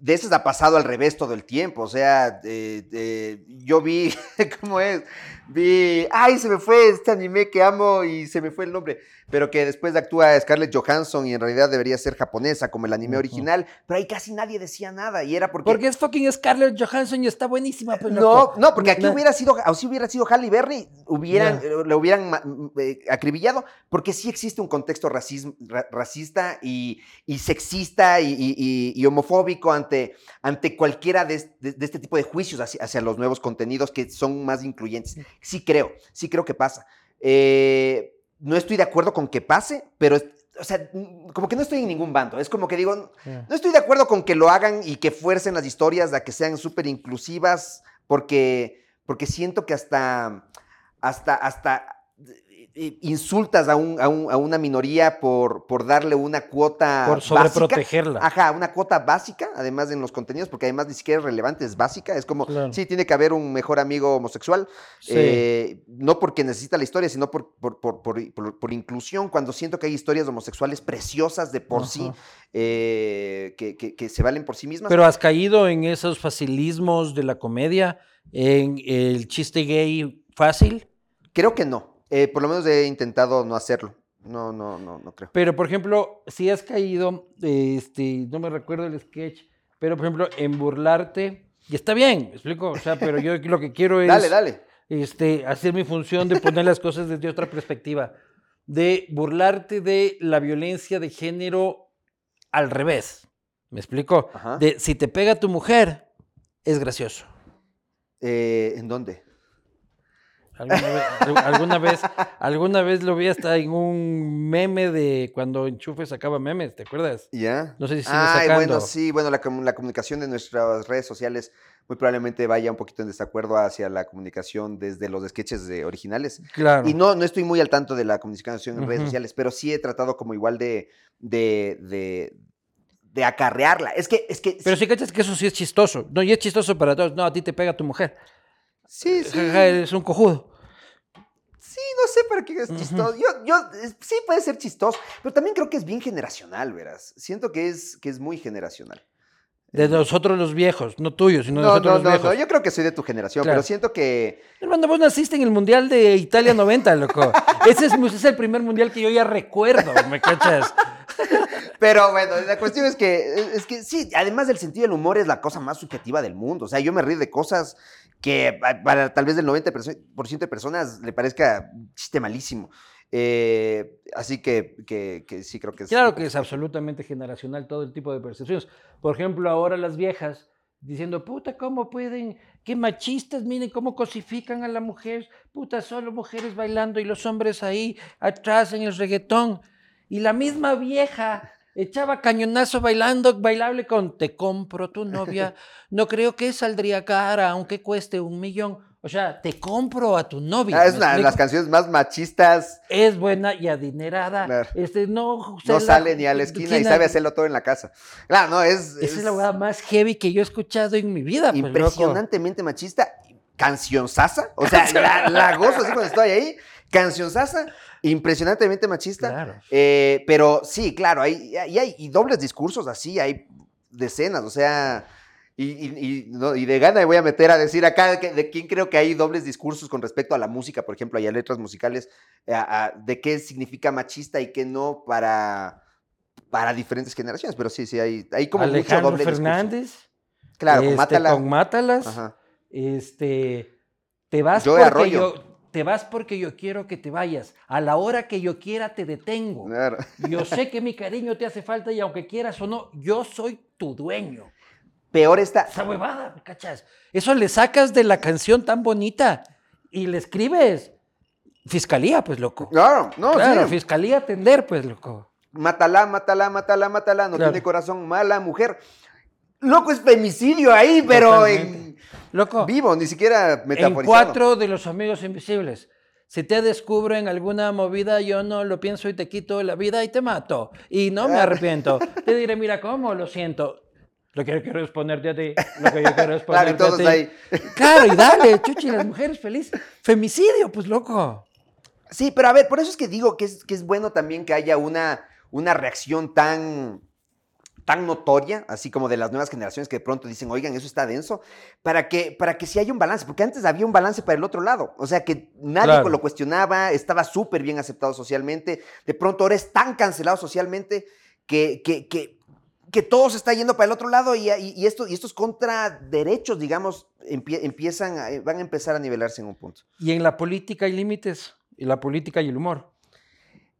[SPEAKER 2] de eso ha pasado al revés todo el tiempo. O sea, eh, eh, yo vi, ¿cómo es? Vi, ay, se me fue este anime que amo y se me fue el nombre, pero que después actúa Scarlett Johansson y en realidad debería ser japonesa como el anime original, pero ahí casi nadie decía nada y era porque...
[SPEAKER 1] Porque es fucking Scarlett Johansson y está buenísima. Pues,
[SPEAKER 2] No, no, porque aquí hubiera sido, o si hubiera sido Halle Berry, hubieran, eh, le hubieran m- eh, acribillado, porque sí existe un contexto racism- ra- racista y, y sexista y, y- y- y homofóbico ante, ante cualquiera de, es- de- de este tipo de juicios hacia, hacia los nuevos contenidos que son más incluyentes. Sí creo, sí creo que pasa. Eh, no estoy de acuerdo con que pase, pero, o sea, como que no estoy en ningún bando. Es como que digo, no estoy de acuerdo con que lo hagan y que fuercen las historias a que sean súper inclusivas, porque, porque siento que hasta, hasta, hasta insultas a, un- a un- a una minoría por, por darle una cuota
[SPEAKER 1] Por
[SPEAKER 2] básica.
[SPEAKER 1] sobreprotegerla.
[SPEAKER 2] Ajá, una cuota básica, además en los contenidos, porque además ni siquiera es relevante, es básica. Es como,
[SPEAKER 1] Claro.
[SPEAKER 2] sí, tiene que haber un mejor amigo homosexual,
[SPEAKER 1] Sí.
[SPEAKER 2] eh, no porque necesita la historia, sino por, por, por- por- por- por inclusión, cuando siento que hay historias homosexuales preciosas de por sí, eh, que, que- que se valen por sí mismas.
[SPEAKER 1] Pero has caído en esos facilismos de la comedia, en el chiste gay fácil.
[SPEAKER 2] Creo que no. Eh, por lo menos he intentado no hacerlo. No, no, no, no creo.
[SPEAKER 1] Pero, por ejemplo, si has caído, este, no me recuerdo el sketch, pero, por ejemplo, en burlarte, y está bien, ¿me explico? O sea, pero yo lo que quiero es
[SPEAKER 2] Dale, dale.
[SPEAKER 1] Este, hacer mi función de poner las cosas desde otra perspectiva, de burlarte de la violencia de género al revés. ¿Me explico?
[SPEAKER 2] Ajá.
[SPEAKER 1] De si te pega tu mujer, es gracioso.
[SPEAKER 2] Eh, ¿En dónde?
[SPEAKER 1] Alguna vez, al- alguna vez, alguna vez lo vi hasta en un meme de cuando Enchufe sacaba memes, ¿te acuerdas?
[SPEAKER 2] ¿Ya?
[SPEAKER 1] No sé si sigue
[SPEAKER 2] Ay,
[SPEAKER 1] sacando.
[SPEAKER 2] bueno, sí, bueno, la, la comunicación de nuestras redes sociales muy probablemente vaya un poquito en desacuerdo hacia la comunicación desde los sketches de originales.
[SPEAKER 1] Claro.
[SPEAKER 2] Y no, no estoy muy al tanto de la comunicación en redes sociales, pero sí he tratado como igual de, de, de, de acarrearla. Es que, es que...
[SPEAKER 1] Pero si cachas que eso sí es chistoso. No, y es chistoso para todos. No, a ti te pega tu mujer.
[SPEAKER 2] Sí, sí.
[SPEAKER 1] Jaja, eres un cojudo.
[SPEAKER 2] Sí, no sé para qué es chistoso. Yo, yo, es- sí puede ser chistoso, pero también creo que es bien generacional, verás. Siento que es, que es muy generacional.
[SPEAKER 1] De nosotros los viejos, no tuyos, sino de
[SPEAKER 2] No,
[SPEAKER 1] nosotros
[SPEAKER 2] no,
[SPEAKER 1] los
[SPEAKER 2] no,
[SPEAKER 1] viejos.
[SPEAKER 2] no, yo creo que soy de tu generación,
[SPEAKER 1] Claro.
[SPEAKER 2] pero siento que...
[SPEAKER 1] Hermano, vos naciste en el Mundial de Italia 90, loco. Ese es, ese es el primer Mundial que yo ya recuerdo, ¿me cachas?
[SPEAKER 2] Pero bueno, la cuestión es que, es que sí, además del sentido del humor es la cosa más subjetiva del mundo. O sea, yo me río de cosas que pa- para tal vez el 90% de personas le parezca chiste malísimo. Eh, así que, que, que sí creo que es...
[SPEAKER 1] Claro que es absolutamente generacional todo el tipo de percepciones. Por ejemplo, ahora las viejas diciendo, puta, ¿cómo pueden? Qué machistas, miren cómo cosifican a la mujer. Puta, solo mujeres bailando y los hombres ahí atrás en el reggaetón. Y la misma vieja echaba cañonazo bailando, bailable con te compro tu novia. No creo que saldría cara, aunque cueste un millón. O sea, te compro a tu novia.
[SPEAKER 2] Ah, es
[SPEAKER 1] ¿me
[SPEAKER 2] una de las canciones más machistas.
[SPEAKER 1] es buena y adinerada.
[SPEAKER 2] Claro.
[SPEAKER 1] Este, no,
[SPEAKER 2] No
[SPEAKER 1] la-
[SPEAKER 2] sale ni a la esquina y sabe hacerlo todo en la casa. Claro, no, es...
[SPEAKER 1] Esa es la hueá más heavy que yo he escuchado en mi vida. pues,
[SPEAKER 2] impresionantemente machista, canción sasa, o sea, la, la gozo así cuando estoy ahí, canción sasa, impresionantemente machista,
[SPEAKER 1] Claro.
[SPEAKER 2] eh, pero sí, claro, hay, y hay y dobles discursos así, hay decenas, o sea, y, y- y, no, y de gana me voy a meter a decir acá de quién creo que hay dobles discursos con respecto a la música, por ejemplo, hay letras musicales, eh, a- a- de qué significa machista y qué no para... Para diferentes generaciones, pero sí, sí, hay, hay como mucho
[SPEAKER 1] Alejandro
[SPEAKER 2] doble discurso.
[SPEAKER 1] Fernández.
[SPEAKER 2] Claro, con
[SPEAKER 1] este,
[SPEAKER 2] Mátala.
[SPEAKER 1] con Mátalas.
[SPEAKER 2] Ajá.
[SPEAKER 1] Este, te vas porque
[SPEAKER 2] Arroyo.
[SPEAKER 1] yo. te vas porque yo quiero que te vayas. A la hora que yo quiera te detengo.
[SPEAKER 2] Claro.
[SPEAKER 1] Yo sé que mi cariño te hace falta y aunque quieras o no, yo soy tu dueño.
[SPEAKER 2] Peor está.
[SPEAKER 1] Esa huevada, ¿me cachas? Eso le sacas de la canción tan bonita y le escribes fiscalía, pues loco.
[SPEAKER 2] Claro, no,
[SPEAKER 1] claro,
[SPEAKER 2] sí.
[SPEAKER 1] fiscalía atender, pues loco.
[SPEAKER 2] Mátala, mátala, mátala, mátala. No
[SPEAKER 1] Claro.
[SPEAKER 2] tiene corazón, mala mujer. Loco, es femicidio ahí, pero en
[SPEAKER 1] Loco,
[SPEAKER 2] vivo, ni siquiera
[SPEAKER 1] en
[SPEAKER 2] metaforizado.
[SPEAKER 1] cuatro de los amigos invisibles. Si te descubro en alguna movida, yo no lo pienso y te quito la vida y te mato. Y no me arrepiento. Te diré, mira, ¿cómo? Lo siento. Lo que yo quiero responderte a ti. Lo que yo quiero
[SPEAKER 2] Claro,
[SPEAKER 1] responderte
[SPEAKER 2] y todos
[SPEAKER 1] a ti.
[SPEAKER 2] ahí.
[SPEAKER 1] Claro, y dale, chuchi, las mujeres felices. Femicidio, pues loco.
[SPEAKER 2] Sí, pero a ver, por eso es que digo que es, que es bueno también que haya una, una reacción tan, tan notoria, así como de las nuevas generaciones que de pronto dicen, oigan, eso está denso, para que, para que sí haya un balance, porque antes había un balance para el otro lado, o sea que nadie
[SPEAKER 1] Claro.
[SPEAKER 2] lo cuestionaba, estaba súper bien aceptado socialmente, de pronto ahora es tan cancelado socialmente que, que, que, que todo se está yendo para el otro lado y, y, y esto, y estos contraderechos, digamos, empie- empiezan a- van a empezar a nivelarse en un punto.
[SPEAKER 1] Y en la política hay límites. Y la política y el humor.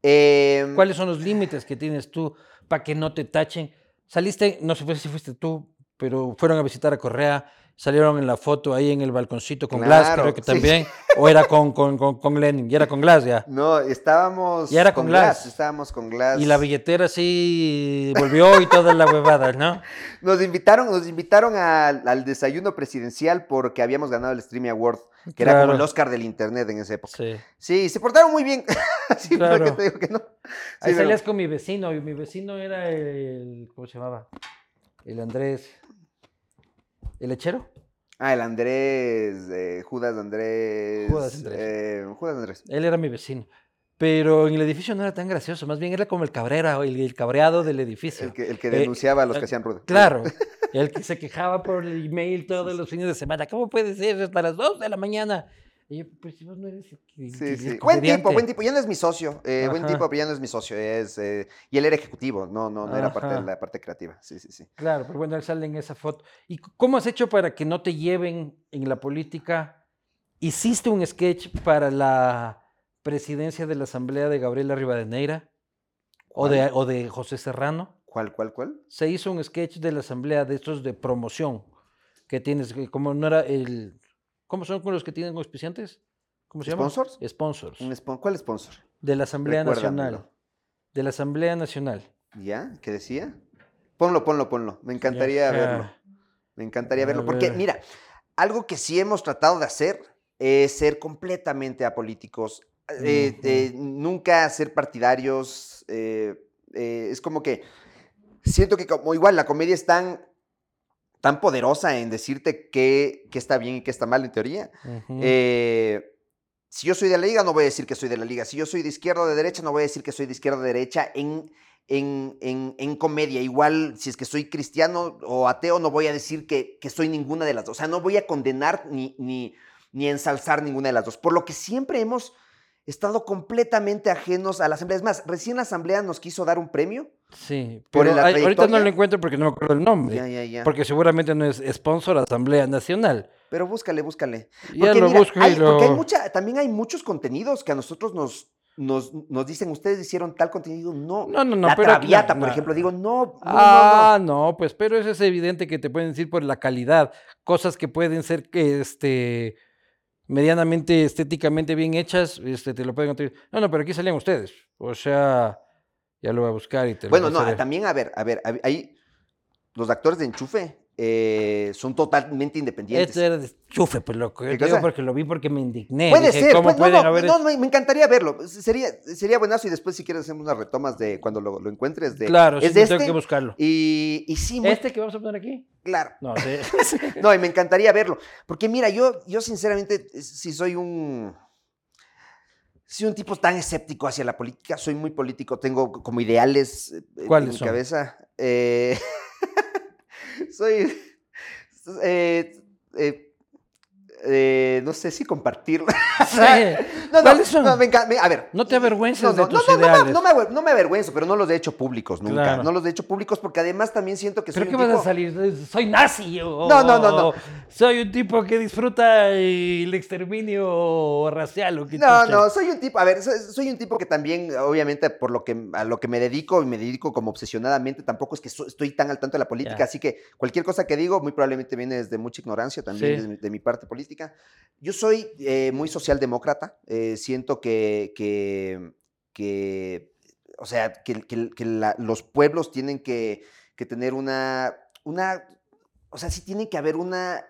[SPEAKER 2] Em,
[SPEAKER 1] ¿Cuáles son los límites que tienes tú para que no te tachen? Saliste, no sé si fuiste tú, pero fueron a visitar a Correa, salieron en la foto ahí en el balconcito con Glass, creo que
[SPEAKER 2] sí.
[SPEAKER 1] también, o era con, con, con, con Lenin, y era con Glass ya.
[SPEAKER 2] No, estábamos
[SPEAKER 1] Y era con Glass.
[SPEAKER 2] Estábamos con Glass.
[SPEAKER 1] Y la billetera sí volvió y toda la huevada, ¿no?
[SPEAKER 2] Nos invitaron, nos invitaron al, al desayuno presidencial porque habíamos ganado el Streamy Award, que era como el Oscar del internet en esa época.
[SPEAKER 1] Sí.
[SPEAKER 2] Sí, se portaron muy bien. sí,
[SPEAKER 1] Claro.
[SPEAKER 2] porque te digo que no. Sí,
[SPEAKER 1] Ahí
[SPEAKER 2] pero-
[SPEAKER 1] salías con mi vecino, y mi vecino era el, ¿cómo se llamaba? El Andrés, ¿el lechero?
[SPEAKER 2] Ah, el Andrés, eh, Judas Andrés.
[SPEAKER 1] Judas Andrés.
[SPEAKER 2] eh, Judas Andrés.
[SPEAKER 1] Él era mi vecino. Pero en el edificio no era tan gracioso, más bien era como el cabrera, el, el cabreado del edificio.
[SPEAKER 2] El que, el que
[SPEAKER 1] Eh,
[SPEAKER 2] denunciaba a los
[SPEAKER 1] eh,
[SPEAKER 2] que hacían ruido.
[SPEAKER 1] Claro, el que se quejaba por el email todos los fines de semana. ¿Cómo puede ser hasta las 2 de la mañana? Yo, pues si vos no eres que-
[SPEAKER 2] Sí,
[SPEAKER 1] que-
[SPEAKER 2] sí. Buen tipo,
[SPEAKER 1] comediante".
[SPEAKER 2] buen tipo. Ya no es mi socio. eh, buen tipo, pero ya no es mi socio. Es, eh, y él era ejecutivo, no, no, no era parte de la parte creativa. Sí, sí, sí.
[SPEAKER 1] Claro, pero bueno, él sale en esa foto. ¿Y cómo has hecho para que no te lleven en la política? ¿Hiciste un sketch para la presidencia de la Asamblea de Gabriela Rivadeneira? ¿O de, o de José Serrano?
[SPEAKER 2] ¿Cuál, cuál, cuál?
[SPEAKER 1] se hizo un sketch de la asamblea de estos de promoción que tienes, que como no era el, ¿cómo son con los que tienen auspiciantes? ¿Cómo se llama?
[SPEAKER 2] ¿Sponsors?
[SPEAKER 1] Sponsors.
[SPEAKER 2] Un spon- ¿Cuál sponsor?
[SPEAKER 1] De la Asamblea Nacional. De la Asamblea Nacional.
[SPEAKER 2] ¿Ya? ¿Qué decía? Ponlo, ponlo, ponlo. Me encantaría
[SPEAKER 1] Ya,
[SPEAKER 2] verlo. Me encantaría verlo. Porque, mira, algo que sí hemos tratado de hacer es ser completamente apolíticos. Eh, eh, nunca ser partidarios. eh, es como que siento que como igual la comedia es tan, tan poderosa en decirte qué, qué está bien y qué está mal en teoría. Eh, si yo soy de la liga, no voy a decir que soy de la liga. Si yo soy de izquierda o de derecha, no voy a decir que soy de izquierda o de derecha en, en, en, en comedia. Igual, si es que soy cristiano o ateo, no voy a decir que, que soy ninguna de las dos. O sea, no voy a condenar ni, ni, ni ensalzar ninguna de las dos. Por lo que siempre hemos estado completamente ajenos a la asamblea. Es más, recién la asamblea nos quiso dar un premio.
[SPEAKER 1] Sí,
[SPEAKER 2] por
[SPEAKER 1] pero
[SPEAKER 2] la
[SPEAKER 1] ahorita no lo encuentro porque no me acuerdo el nombre.
[SPEAKER 2] Ya, ya, ya.
[SPEAKER 1] Porque seguramente no es sponsor Asamblea Nacional.
[SPEAKER 2] Pero búscale, búscale.
[SPEAKER 1] Ya
[SPEAKER 2] Porque
[SPEAKER 1] lo
[SPEAKER 2] mira,
[SPEAKER 1] busco y
[SPEAKER 2] hay- porque hay
[SPEAKER 1] lo...
[SPEAKER 2] mucha, también hay muchos contenidos que a nosotros nos, nos, nos dicen, ustedes hicieron tal contenido. No,
[SPEAKER 1] No, no, no,
[SPEAKER 2] la
[SPEAKER 1] pero-
[SPEAKER 2] Traviata,
[SPEAKER 1] no,
[SPEAKER 2] por ejemplo, digo, no, no,
[SPEAKER 1] Ah, no, pues, pero eso es evidente que te pueden decir por la calidad, cosas que pueden ser que este medianamente estéticamente bien hechas, este te lo pueden contar. No, no, pero aquí salían ustedes. O sea, ya lo voy a buscar y te
[SPEAKER 2] no.
[SPEAKER 1] lo
[SPEAKER 2] Bueno, no,
[SPEAKER 1] pasaré.
[SPEAKER 2] también, a ver, a ver, hay los actores de enchufe eh, son totalmente independientes.
[SPEAKER 1] Este era de chufe, pues loco. Yo
[SPEAKER 2] ¿Qué
[SPEAKER 1] te digo porque lo vi porque me indigné.
[SPEAKER 2] Puede
[SPEAKER 1] Dije,
[SPEAKER 2] ser,
[SPEAKER 1] ¿cómo
[SPEAKER 2] pues, no, no,
[SPEAKER 1] haber
[SPEAKER 2] no, me encantaría verlo. Sería, sería buenazo y después si quieres hacemos unas retomas de cuando lo, lo encuentres. De,
[SPEAKER 1] Claro, sí,
[SPEAKER 2] es de
[SPEAKER 1] tengo
[SPEAKER 2] este,
[SPEAKER 1] que buscarlo.
[SPEAKER 2] y, y sí, muy
[SPEAKER 1] ¿Este que vamos a poner aquí?
[SPEAKER 2] claro.
[SPEAKER 1] No, sí.
[SPEAKER 2] No, y me encantaría verlo. Porque mira, yo, yo sinceramente, eh, si soy un. Soy un tipo tan escéptico hacia la política, soy muy político, tengo como ideales eh, en
[SPEAKER 1] ¿Cuáles
[SPEAKER 2] mi
[SPEAKER 1] son?
[SPEAKER 2] cabeza. Eh, soy. eh, eh, eh, no sé si compartirlo.
[SPEAKER 1] Sí.
[SPEAKER 2] No, no,
[SPEAKER 1] ¿Cuáles son?
[SPEAKER 2] no, a ver.
[SPEAKER 1] No te avergüences
[SPEAKER 2] No,
[SPEAKER 1] de
[SPEAKER 2] no,
[SPEAKER 1] tus
[SPEAKER 2] no, no, no,
[SPEAKER 1] ideales.
[SPEAKER 2] me- no me, aver- no me avergüenzo, pero no los he hecho públicos nunca.
[SPEAKER 1] Claro.
[SPEAKER 2] No los he hecho públicos porque además también siento que soy
[SPEAKER 1] ¿Pero qué
[SPEAKER 2] un
[SPEAKER 1] vas
[SPEAKER 2] tipo...
[SPEAKER 1] a salir? Soy nazi. O,
[SPEAKER 2] No, no, no, no.
[SPEAKER 1] Soy un tipo que disfruta el exterminio racial. O que
[SPEAKER 2] No, no, soy un tipo, a ver, soy, soy un tipo que también, obviamente, por lo que a lo que me dedico y me dedico como obsesionadamente, tampoco es que so- estoy tan al tanto de la política, así que cualquier cosa que digo muy probablemente viene desde mucha ignorancia también
[SPEAKER 1] Sí.
[SPEAKER 2] de, de mi parte política. Yo soy eh, muy socialdemócrata, eh, siento que, que, que, o sea, que, que- que la- los pueblos tienen que, que tener una, una, o sea, sí tiene que haber una,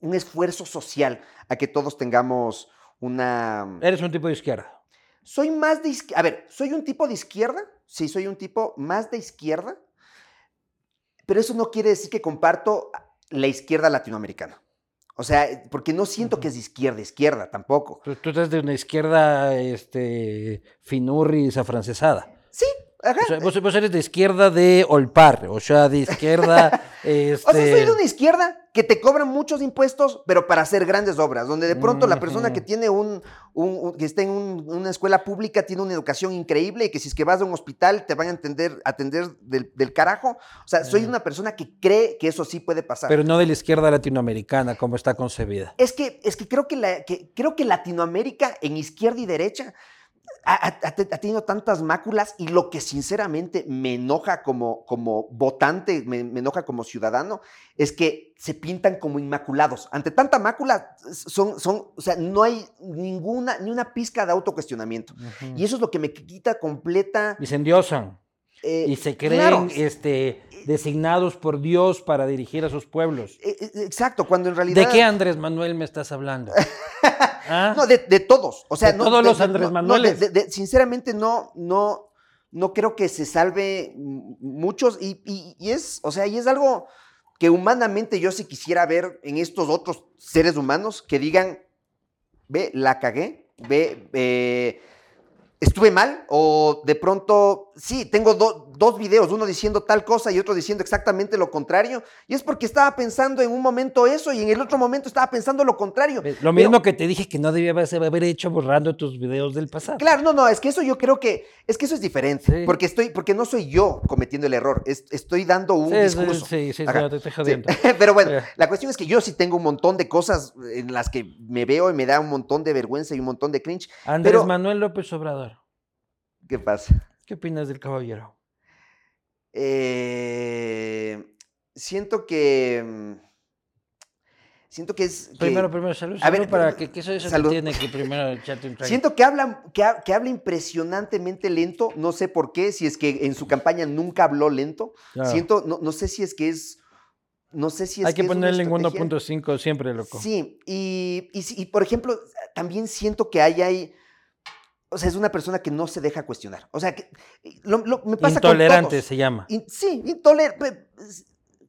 [SPEAKER 2] un esfuerzo social a que todos tengamos una...
[SPEAKER 1] Eres un tipo de izquierda.
[SPEAKER 2] Soy más de izquierda. A ver, soy un tipo de izquierda. Sí, soy un tipo más de izquierda. Pero eso no quiere decir que comparto la izquierda latinoamericana. O sea, porque no siento que es de izquierda, izquierda tampoco.
[SPEAKER 1] Tú, tú eres de una izquierda este, finurris afrancesada.
[SPEAKER 2] Sí, ajá.
[SPEAKER 1] O sea, vos, vos eres de izquierda de Olpar, o sea, de izquierda. este,
[SPEAKER 2] O sea, soy de una izquierda que te cobran muchos impuestos, pero para hacer grandes obras, donde de pronto la persona que tiene un, un- un- que está en un- una escuela pública tiene una educación increíble y que si es que vas a un hospital te van a atender, atender del, del carajo. O sea, soy
[SPEAKER 1] Mm.
[SPEAKER 2] una persona que cree que eso sí puede pasar.
[SPEAKER 1] Pero no de la izquierda latinoamericana, como está concebida.
[SPEAKER 2] Es que, es que, creo, que, la- que creo que Latinoamérica en izquierda y derecha ha, ha- ha te- ha tenido tantas máculas y lo que sinceramente me enoja como, como votante, me, me enoja como ciudadano, es que se pintan como inmaculados. Ante tanta mácula, son, son, o sea, no hay ninguna, ni una pizca de autocuestionamiento. Y eso es lo que me quita completa...
[SPEAKER 1] Y se endiosan.
[SPEAKER 2] Eh,
[SPEAKER 1] Y se creen
[SPEAKER 2] claro,
[SPEAKER 1] este, designados por Dios para dirigir a sus pueblos.
[SPEAKER 2] eh, eh, exacto, cuando en realidad...
[SPEAKER 1] ¿De qué Andrés Manuel me estás hablando? ¿Ah?
[SPEAKER 2] No, de, de todos. O sea,
[SPEAKER 1] De
[SPEAKER 2] no,
[SPEAKER 1] todos los
[SPEAKER 2] no,
[SPEAKER 1] Andrés
[SPEAKER 2] no,
[SPEAKER 1] Manueles.
[SPEAKER 2] de- de- sinceramente, no, no, no creo que se salve muchos. Y, y- y es, o sea, y es algo que humanamente yo sí quisiera ver en estos otros seres humanos que digan, ve, la cagué, ve, eh, estuve mal, o de pronto, sí, tengo do- dos videos, uno diciendo tal cosa y otro diciendo exactamente lo contrario, y es porque estaba pensando en un momento eso y en el otro momento estaba pensando lo contrario.
[SPEAKER 1] Lo
[SPEAKER 2] Pero-
[SPEAKER 1] mismo que te dije que no debías haber hecho borrando tus videos del pasado.
[SPEAKER 2] Claro, no, no, es que eso yo creo que, es que eso es diferente,
[SPEAKER 1] Sí.
[SPEAKER 2] porque estoy, porque no soy yo cometiendo el error, es- estoy dando un
[SPEAKER 1] Sí,
[SPEAKER 2] discurso.
[SPEAKER 1] sí, sí, no, te estoy jodiendo.
[SPEAKER 2] Pero bueno,
[SPEAKER 1] Eh.
[SPEAKER 2] la cuestión es que yo sí tengo un montón de cosas en las que me veo y me da un montón de vergüenza y un montón de cringe.
[SPEAKER 1] Andrés
[SPEAKER 2] Pero-
[SPEAKER 1] Manuel López Obrador,
[SPEAKER 2] ¿Qué pasa?
[SPEAKER 1] ¿qué opinas del caballero?
[SPEAKER 2] Eh, siento que. mm, Siento que es. que-
[SPEAKER 1] Primero, primero, salud,
[SPEAKER 2] A ver,
[SPEAKER 1] para que, que eso, eso te
[SPEAKER 2] salud.
[SPEAKER 1] tiene que primero echarte un trago.
[SPEAKER 2] Siento que habla, que, ha- que habla impresionantemente lento, no sé por qué, si es que en su campaña nunca habló lento.
[SPEAKER 1] Claro.
[SPEAKER 2] Siento, no, no sé si es que es. No sé si es
[SPEAKER 1] Hay que
[SPEAKER 2] una
[SPEAKER 1] ponerle en
[SPEAKER 2] estrategia.
[SPEAKER 1] 1.5 siempre, loco.
[SPEAKER 2] Sí, y, y, por ejemplo, también siento que hay, hay. O sea, es una persona que no se deja cuestionar. O sea, que lo- lo- me pasa
[SPEAKER 1] Intolerante
[SPEAKER 2] con todos.
[SPEAKER 1] se llama.
[SPEAKER 2] In- sí, intolerante.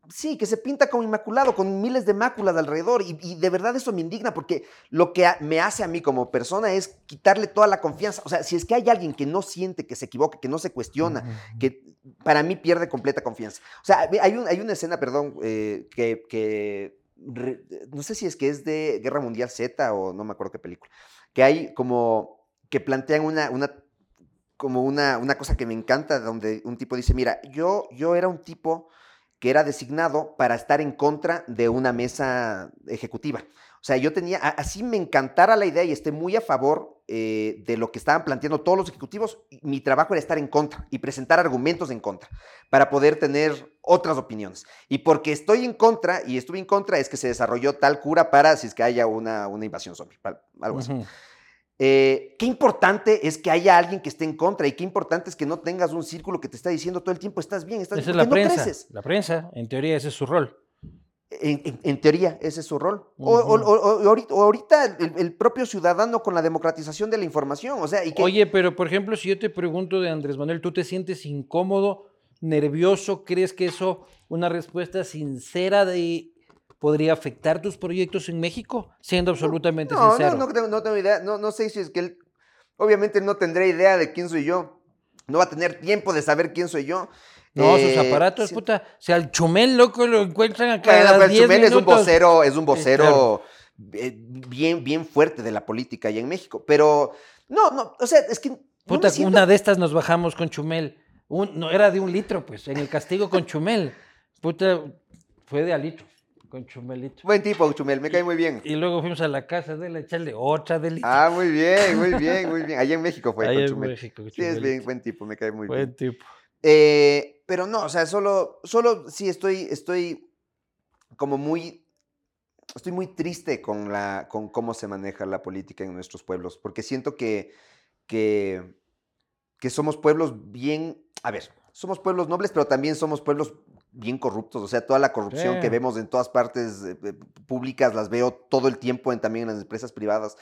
[SPEAKER 2] Sí, que se pinta como inmaculado, con miles de máculas alrededor. Y, y de verdad eso me indigna porque lo que me hace a mí como persona es quitarle toda la confianza. O sea, si es que hay alguien que no siente, que se equivoca, que no se cuestiona, que para mí pierde completa confianza. O sea, hay, un- hay una escena, perdón, eh, que, que re- no sé si es que es de Guerra Mundial Z o no me acuerdo qué película, que hay como que plantean una, una como una, una cosa que me encanta, donde un tipo dice, mira, yo, yo era un tipo que era designado para estar en contra de una mesa ejecutiva. O sea, yo tenía, así me encantara la idea y esté muy a favor eh, de lo que estaban planteando todos los ejecutivos, mi trabajo era estar en contra y presentar argumentos en contra para poder tener otras opiniones. Y porque estoy en contra y estuve en contra es que se desarrolló tal cura para si es que haya una, una invasión zombie, algo así.
[SPEAKER 1] Ujú.
[SPEAKER 2] Eh, qué importante es que haya alguien que esté en contra y qué importante es que no tengas un círculo que te está diciendo todo el tiempo estás bien, estás
[SPEAKER 1] Esa
[SPEAKER 2] bien,
[SPEAKER 1] es la
[SPEAKER 2] no
[SPEAKER 1] prensa.
[SPEAKER 2] creces.
[SPEAKER 1] La prensa, en teoría, ese es su rol.
[SPEAKER 2] En, en- en teoría, ese es su rol. O, o-
[SPEAKER 1] Ujú.
[SPEAKER 2] o- o ahorita, el, el propio ciudadano con la democratización de la información, o sea, y
[SPEAKER 1] Oye, pero por ejemplo, si yo te pregunto de Andrés Manuel, ¿tú te sientes incómodo, nervioso? ¿Crees que eso, una respuesta sincera de podría afectar tus proyectos en México? Siendo absolutamente
[SPEAKER 2] no,
[SPEAKER 1] sincero.
[SPEAKER 2] no, no, tengo- no tengo idea, no, no sé si es que él, obviamente no tendré idea de quién soy yo, no va a tener tiempo de saber quién soy yo.
[SPEAKER 1] No,
[SPEAKER 2] Eh,
[SPEAKER 1] sus aparatos,
[SPEAKER 2] sí-
[SPEAKER 1] puta. Si al chumel, loco, lo encuentran acá
[SPEAKER 2] Bueno, pero el
[SPEAKER 1] 10
[SPEAKER 2] Chumel es un vocero, es un vocero
[SPEAKER 1] claro.
[SPEAKER 2] eh, bien, bien fuerte de la política allá en México. Pero, no, no, o sea, es que... no
[SPEAKER 1] Puta,
[SPEAKER 2] siento-
[SPEAKER 1] una de estas nos bajamos con Chumel. Un- no era de un litro, pues, en el castigo con Chumel. Puta, fue de a litro, con Chumelito.
[SPEAKER 2] Buen tipo, Chumel, me cae muy bien.
[SPEAKER 1] Y luego fuimos a la casa de él a echarle otra de litro.
[SPEAKER 2] Ah, muy bien, muy bien, muy bien. Allá en México fue
[SPEAKER 1] Ahí
[SPEAKER 2] con
[SPEAKER 1] en
[SPEAKER 2] Chumel.
[SPEAKER 1] México,
[SPEAKER 2] Sí, es bien, buen tipo, me cae muy bien.
[SPEAKER 1] Buen tipo.
[SPEAKER 2] Eh, pero no, o sea, solo, solo sí estoy, estoy como muy, estoy muy triste con la, con cómo se maneja la política en nuestros pueblos, porque siento que, que, que somos pueblos bien, a ver, somos pueblos nobles, pero también somos pueblos bien corruptos, o sea, toda la corrupción que vemos en todas partes eh, eh, públicas, las veo todo el tiempo en, también en las empresas privadas,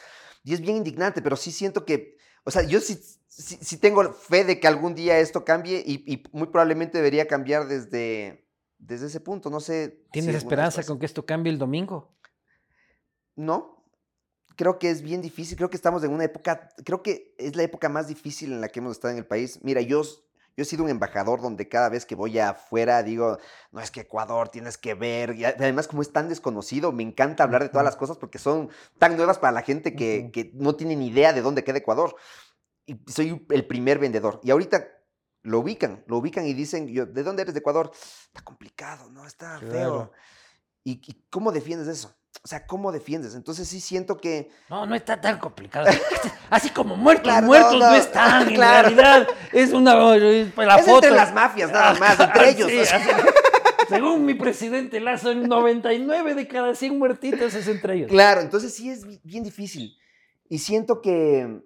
[SPEAKER 2] y es bien indignante, pero sí siento que, o sea, yo sí, sí, sí tengo fe de que algún día esto cambie y, y muy probablemente debería cambiar desde, desde ese punto, no sé.
[SPEAKER 1] ¿Tienes esperanza con que esto cambie el domingo?
[SPEAKER 2] No, creo que es bien difícil, creo que estamos en una época, creo que es la época más difícil en la que hemos estado en el país. Mira, yo, yo he sido un embajador donde cada vez que voy afuera digo, no es que Ecuador tienes que ver, y además como es tan desconocido, me encanta hablar de todas las cosas porque son tan nuevas para la gente que, no tiene ni idea de dónde queda Ecuador. Y soy el primer vendedor. Y ahorita lo ubican, lo ubican y dicen, yo, ¿de dónde eres de Ecuador? Está complicado, ¿no? Está feo.
[SPEAKER 1] Claro.
[SPEAKER 2] ¿Y, y cómo defiendes eso? O sea, ¿cómo defiendes? Entonces sí siento que...
[SPEAKER 1] No, no está tan complicado. Así como muertos,
[SPEAKER 2] Claro,
[SPEAKER 1] muertos
[SPEAKER 2] no,
[SPEAKER 1] no,
[SPEAKER 2] no,
[SPEAKER 1] están. En
[SPEAKER 2] claro.
[SPEAKER 1] realidad es una es la
[SPEAKER 2] es
[SPEAKER 1] foto.
[SPEAKER 2] entre las mafias, nada más, entre ellos.
[SPEAKER 1] Sí,
[SPEAKER 2] o sea.
[SPEAKER 1] según mi presidente Lazo, en 99 de cada 100 muertitos es entre ellos.
[SPEAKER 2] Claro, entonces sí es bi- bien difícil. Y siento que,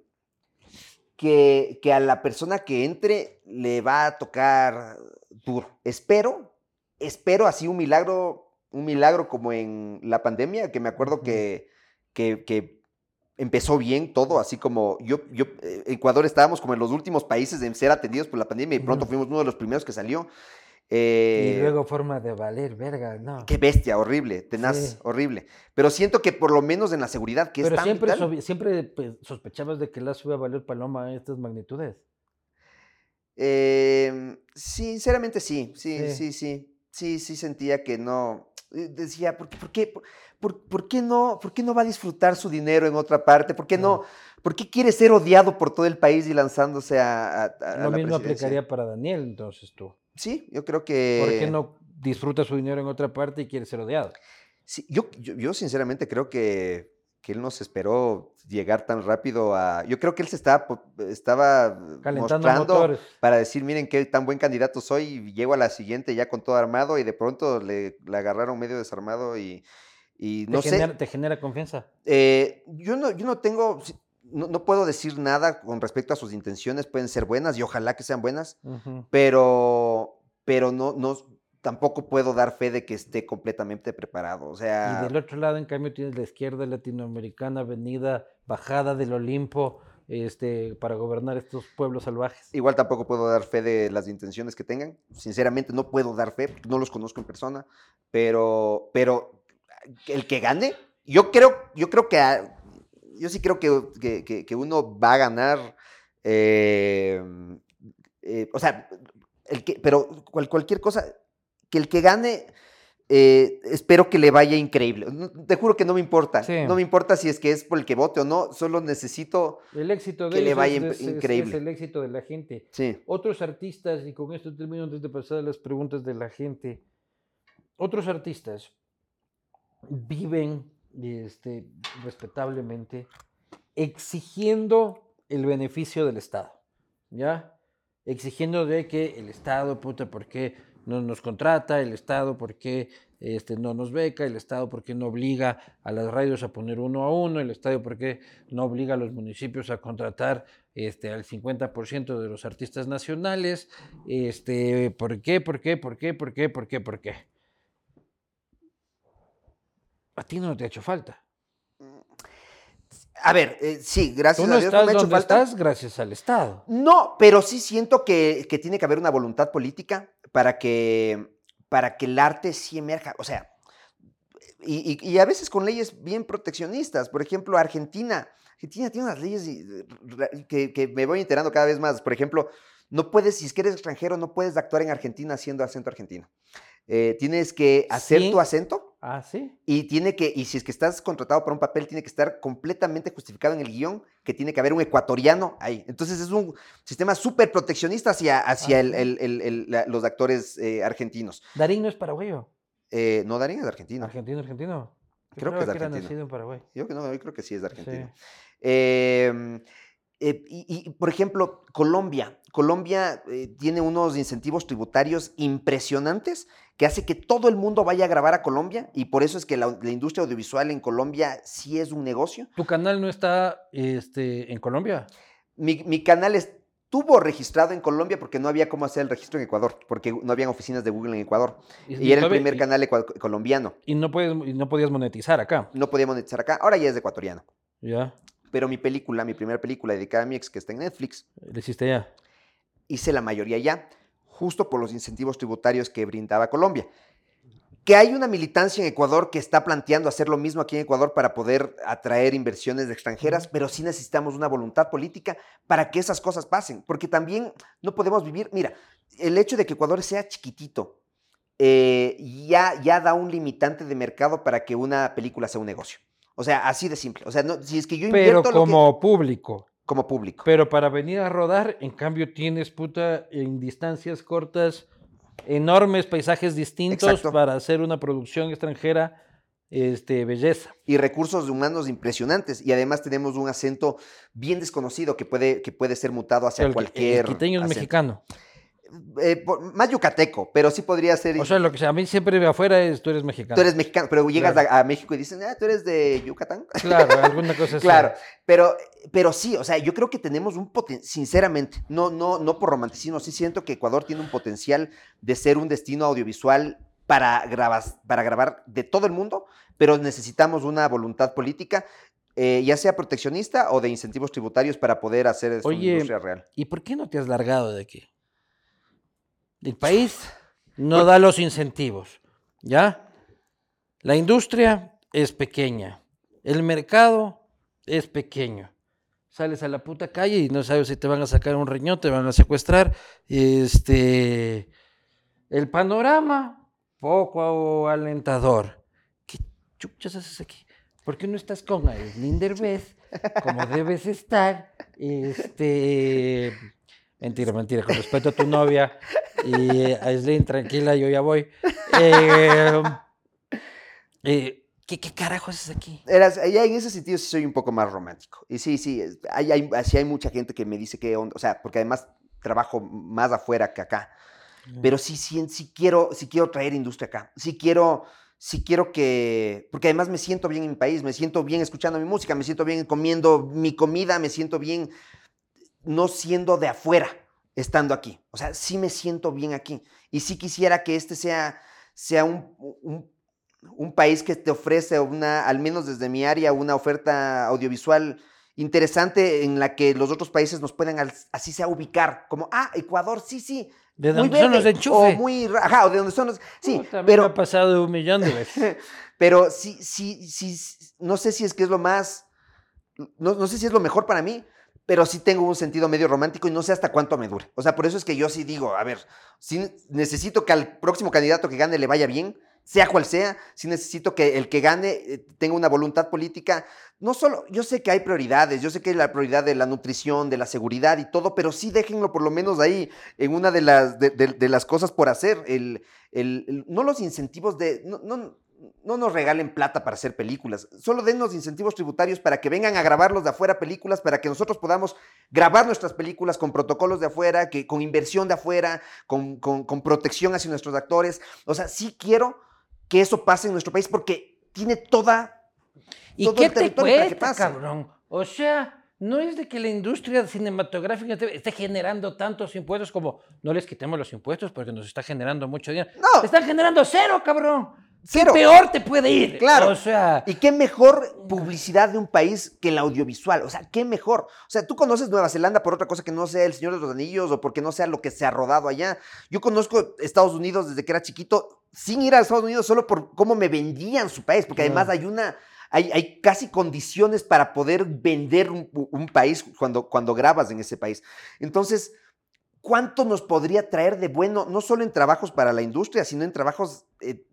[SPEAKER 2] que, que a la persona que entre le va a tocar duro. Espero, espero así un milagro, un milagro como en la pandemia, que me acuerdo que, que, que empezó bien todo, así como yo, yo, eh, Ecuador estábamos como en los últimos países en ser atendidos por la pandemia y pronto fuimos uno de los primeros que salió. Eh,
[SPEAKER 1] y luego forma de valer, verga, no.
[SPEAKER 2] Qué bestia, horrible, tenaz,
[SPEAKER 1] Sí.
[SPEAKER 2] horrible. Pero siento que por lo menos en la seguridad, que es tan
[SPEAKER 1] siempre,
[SPEAKER 2] vital-
[SPEAKER 1] siempre pues, sospechabas de que Lazo iba a valer paloma a estas magnitudes.
[SPEAKER 2] Em, sinceramente sí, sí,
[SPEAKER 1] Sí.
[SPEAKER 2] sí, sí, sí, sí sentía que no. Eh, Decía, ¿por qué, por qué, por, por- qué no, por qué no va a disfrutar su dinero en otra parte? ¿Por qué no, por qué quiere ser odiado por todo el país y lanzándose a, a- a-
[SPEAKER 1] Lo
[SPEAKER 2] la
[SPEAKER 1] mismo aplicaría para Daniel, entonces tú.
[SPEAKER 2] Sí, yo creo que.
[SPEAKER 1] ¿Por qué no disfruta su dinero en otra parte y quiere ser odiado?
[SPEAKER 2] Sí, yo, yo, yo sinceramente creo que, que él nos esperó llegar tan rápido a... Yo creo que él se estaba, estaba
[SPEAKER 1] Calentando
[SPEAKER 2] mostrando
[SPEAKER 1] motores.
[SPEAKER 2] para decir, miren qué tan buen candidato soy, y llego a la siguiente ya con todo armado y de pronto le, le agarraron medio desarmado y, y
[SPEAKER 1] ¿Te,
[SPEAKER 2] no sé,
[SPEAKER 1] genera, ¿Te genera confianza?
[SPEAKER 2] eh, yo, no, yo no tengo, no, no puedo decir nada con respecto a sus intenciones, pueden ser buenas y ojalá que sean buenas, pero, pero no, no, tampoco puedo dar fe de que esté completamente preparado, o sea...
[SPEAKER 1] Y del otro lado, en cambio, tienes la izquierda latinoamericana venida, bajada del Olimpo, este, para gobernar estos pueblos salvajes.
[SPEAKER 2] Igual tampoco puedo dar fe de las intenciones que tengan. Sinceramente no puedo dar fe, porque no los conozco en persona. Pero, pero el que gane, yo creo, yo creo que, yo sí creo que, que- que- que uno va a ganar. eh, eh, o sea, el que, pero cual- cualquier cosa, que el que gane, eh, espero que le vaya increíble. No- Te juro que no me importa.
[SPEAKER 1] Sí.
[SPEAKER 2] No me importa si es que es por el que vote o no, solo necesito.
[SPEAKER 1] El éxito de
[SPEAKER 2] Que le vaya
[SPEAKER 1] es,
[SPEAKER 2] increíble.
[SPEAKER 1] es el éxito de la gente.
[SPEAKER 2] Sí.
[SPEAKER 1] Otros artistas, y con esto termino antes de pasar a las preguntas de la gente, otros artistas viven este, respetablemente exigiendo el beneficio del Estado, ¿ya? Exigiendo de que el Estado, puta, ¿por qué no nos contrata? El Estado, ¿por qué este, no nos beca? El Estado, ¿por qué no obliga a las radios a poner uno a uno? El Estado, ¿por qué no obliga a los municipios a contratar este, al 50% de los artistas nacionales? Este, ¿Por qué? ¿Por qué? ¿Por qué? ¿Por qué? ¿Por qué? ¿Por qué? A ti no te ha hecho falta.
[SPEAKER 2] A ver, eh, sí, gracias
[SPEAKER 1] Tú no
[SPEAKER 2] a Dios no
[SPEAKER 1] estás
[SPEAKER 2] me ha hecho
[SPEAKER 1] donde
[SPEAKER 2] falta.
[SPEAKER 1] estás gracias al Estado.
[SPEAKER 2] No, pero sí siento que, que tiene que haber una voluntad política para que, para que el arte sí emerja. O sea, y, y- y a veces con leyes bien proteccionistas. Por ejemplo, Argentina. Argentina tiene unas leyes que, que me voy enterando cada vez más. Por ejemplo, no puedes, si es que eres extranjero, no puedes actuar en Argentina haciendo acento argentino. Eh, tienes que hacer
[SPEAKER 1] Sí.
[SPEAKER 2] tu acento
[SPEAKER 1] Ah, sí.
[SPEAKER 2] Y tiene que, y si es que estás contratado para un papel, tiene que estar completamente justificado en el guion que tiene que haber un ecuatoriano ahí. Entonces es un sistema súper proteccionista hacia, hacia
[SPEAKER 1] Ah,
[SPEAKER 2] el-
[SPEAKER 1] sí.
[SPEAKER 2] el- el- el- la- los actores eh, argentinos.
[SPEAKER 1] Darín no es paraguayo.
[SPEAKER 2] Eh, no, Darín es argentino.
[SPEAKER 1] Argentino, argentino.
[SPEAKER 2] Creo que es
[SPEAKER 1] era
[SPEAKER 2] argentino.
[SPEAKER 1] nacido en Paraguay.
[SPEAKER 2] Yo, que no, yo creo que sí es de Argentina.
[SPEAKER 1] Sí.
[SPEAKER 2] Eh, eh, y, y, por ejemplo, Colombia. Colombia eh, tiene unos incentivos tributarios impresionantes que hace que todo el mundo vaya a grabar a Colombia y por eso es que la, la industria audiovisual en Colombia sí es un negocio.
[SPEAKER 1] ¿Tu canal no está este, en Colombia?
[SPEAKER 2] Mi, mi canal estuvo registrado en Colombia porque no había cómo hacer el registro en Ecuador, porque no habían oficinas de Google en Ecuador. Y era el primer
[SPEAKER 1] y-
[SPEAKER 2] canal colombiano.
[SPEAKER 1] Y no, puedes, y no podías monetizar acá.
[SPEAKER 2] No podía monetizar acá. Ahora ya es ecuatoriano.
[SPEAKER 1] Ya,
[SPEAKER 2] Pero mi película, mi primera película dedicada a mi ex, que está en Netflix,
[SPEAKER 1] le hiciste ya.
[SPEAKER 2] hice la mayoría ya, justo por los incentivos tributarios que brindaba Colombia. Que hay una militancia en Ecuador que está planteando hacer lo mismo aquí en Ecuador para poder atraer inversiones extranjeras, pero sí necesitamos una voluntad política para que esas cosas pasen, porque también no podemos vivir, mira, el hecho de que Ecuador sea chiquitito eh, ya, ya da un limitante de mercado para que una película sea un negocio. O sea, así de simple. O sea, no- si es que yo
[SPEAKER 1] Pero
[SPEAKER 2] invierto lo que-
[SPEAKER 1] como público.
[SPEAKER 2] Como público.
[SPEAKER 1] Pero para venir a rodar, en cambio, tienes puta en distancias cortas, enormes paisajes distintos
[SPEAKER 2] Exacto.
[SPEAKER 1] para hacer una producción extranjera, este, belleza.
[SPEAKER 2] y recursos humanos impresionantes. Y además tenemos un acento bien desconocido que puede, que puede ser mutado hacia
[SPEAKER 1] el,
[SPEAKER 2] cualquier.
[SPEAKER 1] el quiteño es mexicano.
[SPEAKER 2] Eh, más yucateco, pero sí podría ser.
[SPEAKER 1] O sea, lo que a mí siempre afuera es tú eres mexicano.
[SPEAKER 2] tú eres mexicano, pero llegas
[SPEAKER 1] Claro.
[SPEAKER 2] a, a México y dicen, ah, tú eres de Yucatán.
[SPEAKER 1] Claro, alguna cosa así.
[SPEAKER 2] Claro, pero, pero sí, o sea, yo creo que tenemos un potencial, sinceramente, no, no, no por romanticismo, sí siento que Ecuador tiene un potencial de ser un destino audiovisual para, grabas- para grabar de todo el mundo, pero necesitamos una voluntad política, eh, ya sea proteccionista o de incentivos tributarios para poder hacer
[SPEAKER 1] Oye,
[SPEAKER 2] industria real.
[SPEAKER 1] ¿Y por qué no te has largado de aquí? El país no da los incentivos, ¿ya? La industria es pequeña, el mercado es pequeño. Sales a la puta calle y no sabes si te van a sacar un riñón, te van a secuestrar. Este, el panorama poco alentador. ¿Qué chuchas haces aquí? ¿Por qué no estás con Aislinn Derbez como debes estar? Este, mentira, mentira, con respeto a tu novia y Aislinn, tranquila, yo ya voy. Eh, eh, ¿qué, ¿Qué carajo haces aquí?
[SPEAKER 2] Eras, ya en ese sentido sí soy un poco más romántico. Y sí, sí, es- hay, hay, sí hay mucha gente que me dice que, o sea, porque además trabajo más afuera que acá. Pero sí, sí, sí quiero, sí quiero traer industria acá. Sí quiero, sí quiero que, porque además me siento bien en mi país, me siento bien escuchando mi música, me siento bien comiendo mi comida, me siento bien no siendo de afuera, estando aquí. O sea, sí me siento bien aquí. Y sí quisiera que este sea, sea un, un, un país que te ofrece una, al menos desde mi área, una oferta audiovisual interesante en la que los otros países nos puedan así sea ubicar, como, ah, Ecuador, sí, sí,
[SPEAKER 1] ¿De
[SPEAKER 2] muy
[SPEAKER 1] dónde son los de
[SPEAKER 2] verde,
[SPEAKER 1] enchufe?
[SPEAKER 2] O muy, ajá, o de donde son los, sí, pero,
[SPEAKER 1] ha pasado un millón de veces.
[SPEAKER 2] pero sí, sí, sí, no sé si es que es lo más, no, no sé si es lo mejor para mí, pero sí tengo un sentido medio romántico y no sé hasta cuánto me dure. O sea, por eso es que yo sí digo, a ver, sí necesito que al próximo candidato que gane le vaya bien, sea cual sea, sí necesito que el que gane eh, tenga una voluntad política. No solo, yo sé que hay prioridades, yo sé que hay la prioridad de la nutrición, de la seguridad y todo, pero sí déjenlo por lo menos ahí en una de las, de, las cosas por hacer. El, el- no los incentivos de... No, no nos regalen plata para hacer películas, solo dennos incentivos tributarios para que vengan a grabarlos de afuera películas, para que nosotros podamos grabar nuestras películas con protocolos de afuera, que, con inversión de afuera, con, con- con protección hacia nuestros actores. O sea, sí quiero que eso pase en nuestro país porque tiene toda...
[SPEAKER 1] ¿Y
[SPEAKER 2] todo
[SPEAKER 1] qué
[SPEAKER 2] el
[SPEAKER 1] te
[SPEAKER 2] territorio para que
[SPEAKER 1] cuesta,
[SPEAKER 2] pase.
[SPEAKER 1] cabrón? O sea, no es de que la industria cinematográfica te- esté generando tantos impuestos como no les quitemos los impuestos porque nos está generando mucho dinero.
[SPEAKER 2] No.
[SPEAKER 1] Te están generando cero, cabrón.
[SPEAKER 2] Cero.
[SPEAKER 1] Peor te puede ir.
[SPEAKER 2] Claro.
[SPEAKER 1] O sea,
[SPEAKER 2] Y qué mejor publicidad de un país que el audiovisual. O sea, qué mejor. O sea, tú conoces Nueva Zelanda por otra cosa que no sea El Señor de los Anillos o porque no sea lo que se ha rodado allá. Yo conozco Estados Unidos desde que era chiquito sin ir a Estados Unidos solo por cómo me vendían su país. Porque además hay una... Hay, hay casi condiciones para poder vender un, un país cuando, cuando grabas en ese país. Entonces, ¿cuánto nos podría traer de bueno, no solo en trabajos para la industria, sino en trabajos, eh,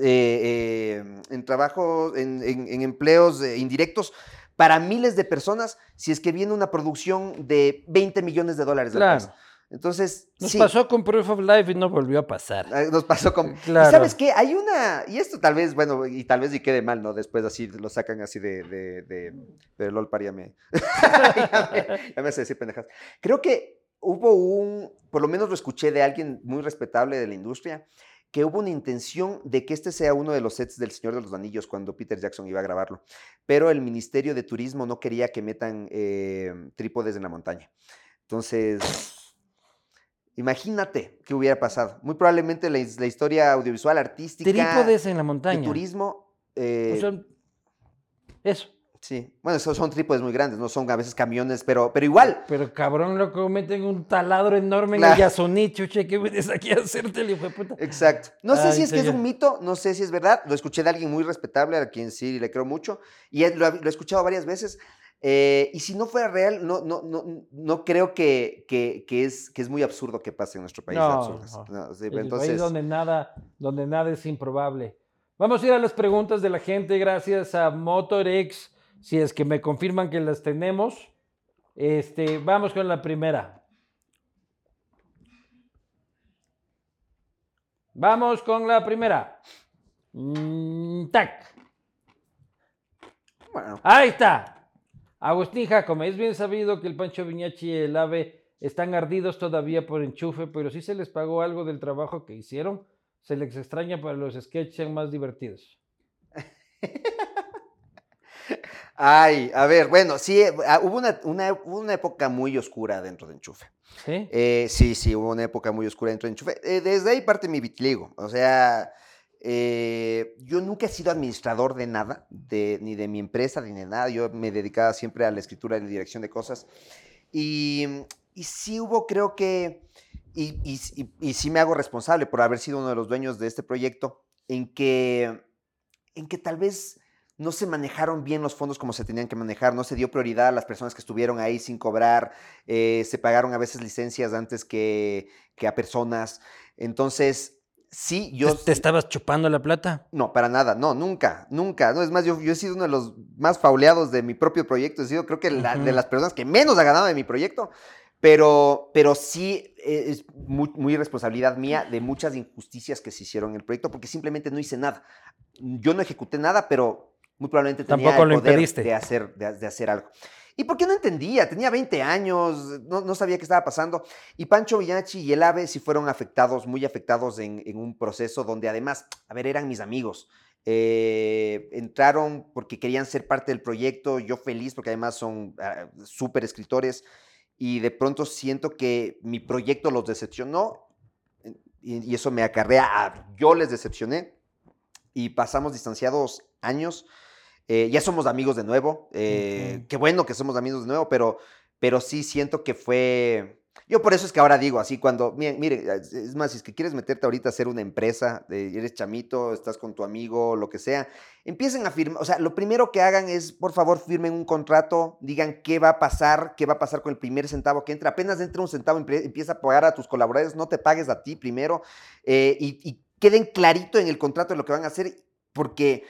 [SPEAKER 2] eh, eh, en trabajos, en, en- en empleos indirectos para miles de personas si es que viene una producción de 20 millones de dólares?
[SPEAKER 1] Claro.
[SPEAKER 2] Entonces,
[SPEAKER 1] Nos
[SPEAKER 2] sí.
[SPEAKER 1] pasó con Proof of Life y no volvió a pasar.
[SPEAKER 2] Ah, Nos pasó con... ¿Y
[SPEAKER 1] Claro.
[SPEAKER 2] sabes qué? Hay una... Y esto tal vez, bueno, y tal vez y quede mal, ¿no? Después así lo sacan así de... de, de, de LOL, paríame. ya, me, ya me hace decir pendejas. Creo que hubo un... Por lo menos lo escuché de alguien muy respetable de la industria, que hubo una intención de que este sea uno de los sets del Señor de los Anillos cuando Peter Jackson iba a grabarlo. Pero el Ministerio de Turismo no quería que metan eh, trípodes en la montaña. Entonces... Imagínate qué hubiera pasado. Muy probablemente la, his- la historia audiovisual, artística,
[SPEAKER 1] Trípodes en la
[SPEAKER 2] de
[SPEAKER 1] montaña.
[SPEAKER 2] turismo. eh,
[SPEAKER 1] O sea, eso.
[SPEAKER 2] Sí, bueno, esos son trípodes muy grandes, no son a veces camiones, pero, pero igual.
[SPEAKER 1] Pero cabrón, loco, meten un taladro enorme en
[SPEAKER 2] Claro.
[SPEAKER 1] el Yasuní, chuche, ¿qué vienes aquí a hacerte, el hijo de puta?
[SPEAKER 2] Exacto. No sé si es que es un mito, no sé si es verdad. Lo escuché de alguien muy respetable, a quien sí le creo mucho, y lo, he escuchado varias veces. eh, y si no fuera real, no, no, no, no creo que, que, que es, que es muy absurdo que pase en nuestro país.
[SPEAKER 1] No, no.
[SPEAKER 2] No, sí,
[SPEAKER 1] Es el
[SPEAKER 2] entonces,
[SPEAKER 1] país donde nada, donde nada es improbable. Vamos a ir a las preguntas de la gente gracias a MotorX. Si es que me confirman que las tenemos. Este, vamos con la primera. Vamos con la primera. Mm, tac.
[SPEAKER 2] bueno,
[SPEAKER 1] Ahí está. Agustín Jacome, es bien sabido que el Pancho Viñachi y el AVE están ardidos todavía por enchufe, pero si se les pagó algo del trabajo que hicieron, se les extraña para los sketches más divertidos.
[SPEAKER 2] Ay, a ver, bueno, sí, eh, ah, hubo una, una, una época muy oscura dentro de Enchufe.
[SPEAKER 1] ¿Sí?
[SPEAKER 2] Eh, sí, sí, hubo una época muy oscura dentro de Enchufe. Eh, desde ahí parte mi vitiligo. O sea, eh, yo nunca he sido administrador de nada, de, ni de mi empresa, ni de nada. Yo me dedicaba siempre a la escritura y la dirección de cosas. Y, y sí hubo, creo que, y, y, y- y sí me hago responsable por haber sido uno de los dueños de este proyecto, en que, en que tal vez no se manejaron bien los fondos como se tenían que manejar, no se dio prioridad a las personas que estuvieron ahí sin cobrar, eh, se pagaron a veces licencias antes que, que a personas. Entonces, sí, yo...
[SPEAKER 1] ¿Te, te estabas chupando la plata?
[SPEAKER 2] No, para nada, no, nunca, nunca. No, es más, yo, yo he sido uno de los más fauleados de mi propio proyecto, he sido creo que la- de las personas que menos ha ganado de mi proyecto, pero, pero sí eh, es muy, muy responsabilidad mía de muchas injusticias que se hicieron en el proyecto, porque simplemente no hice nada. Yo no ejecuté nada, pero muy probablemente tenía
[SPEAKER 1] Tampoco
[SPEAKER 2] el
[SPEAKER 1] lo
[SPEAKER 2] poder
[SPEAKER 1] impediste.
[SPEAKER 2] de hacer, de, de hacer algo. ¿Y por qué no entendía? Tenía 20 años, no, no sabía qué estaba pasando. Y Pancho Villachi y el AVE sí fueron afectados, muy afectados en, en un proceso donde además, a ver, eran mis amigos. Eh, entraron porque querían ser parte del proyecto, yo feliz porque además son ah, súper escritores y de pronto siento que mi proyecto los decepcionó y, y eso me acarrea a yo les decepcioné y pasamos distanciados años. Eh, ya somos amigos de nuevo. eh. Qué bueno que somos amigos de nuevo, pero, pero sí siento que fue... Yo por eso es que ahora digo así, cuando, mire, es más, si es que quieres meterte ahorita a hacer una empresa, eres chamito, estás con tu amigo, lo que sea, empiecen a firmar, o sea, lo primero que hagan es, por favor, firmen un contrato, digan qué va a pasar, qué va a pasar con el primer centavo que entra, apenas entra un centavo, empie- empieza a pagar a tus colaboradores, no te pagues a ti primero, eh, y, y queden clarito en el contrato de lo que van a hacer, porque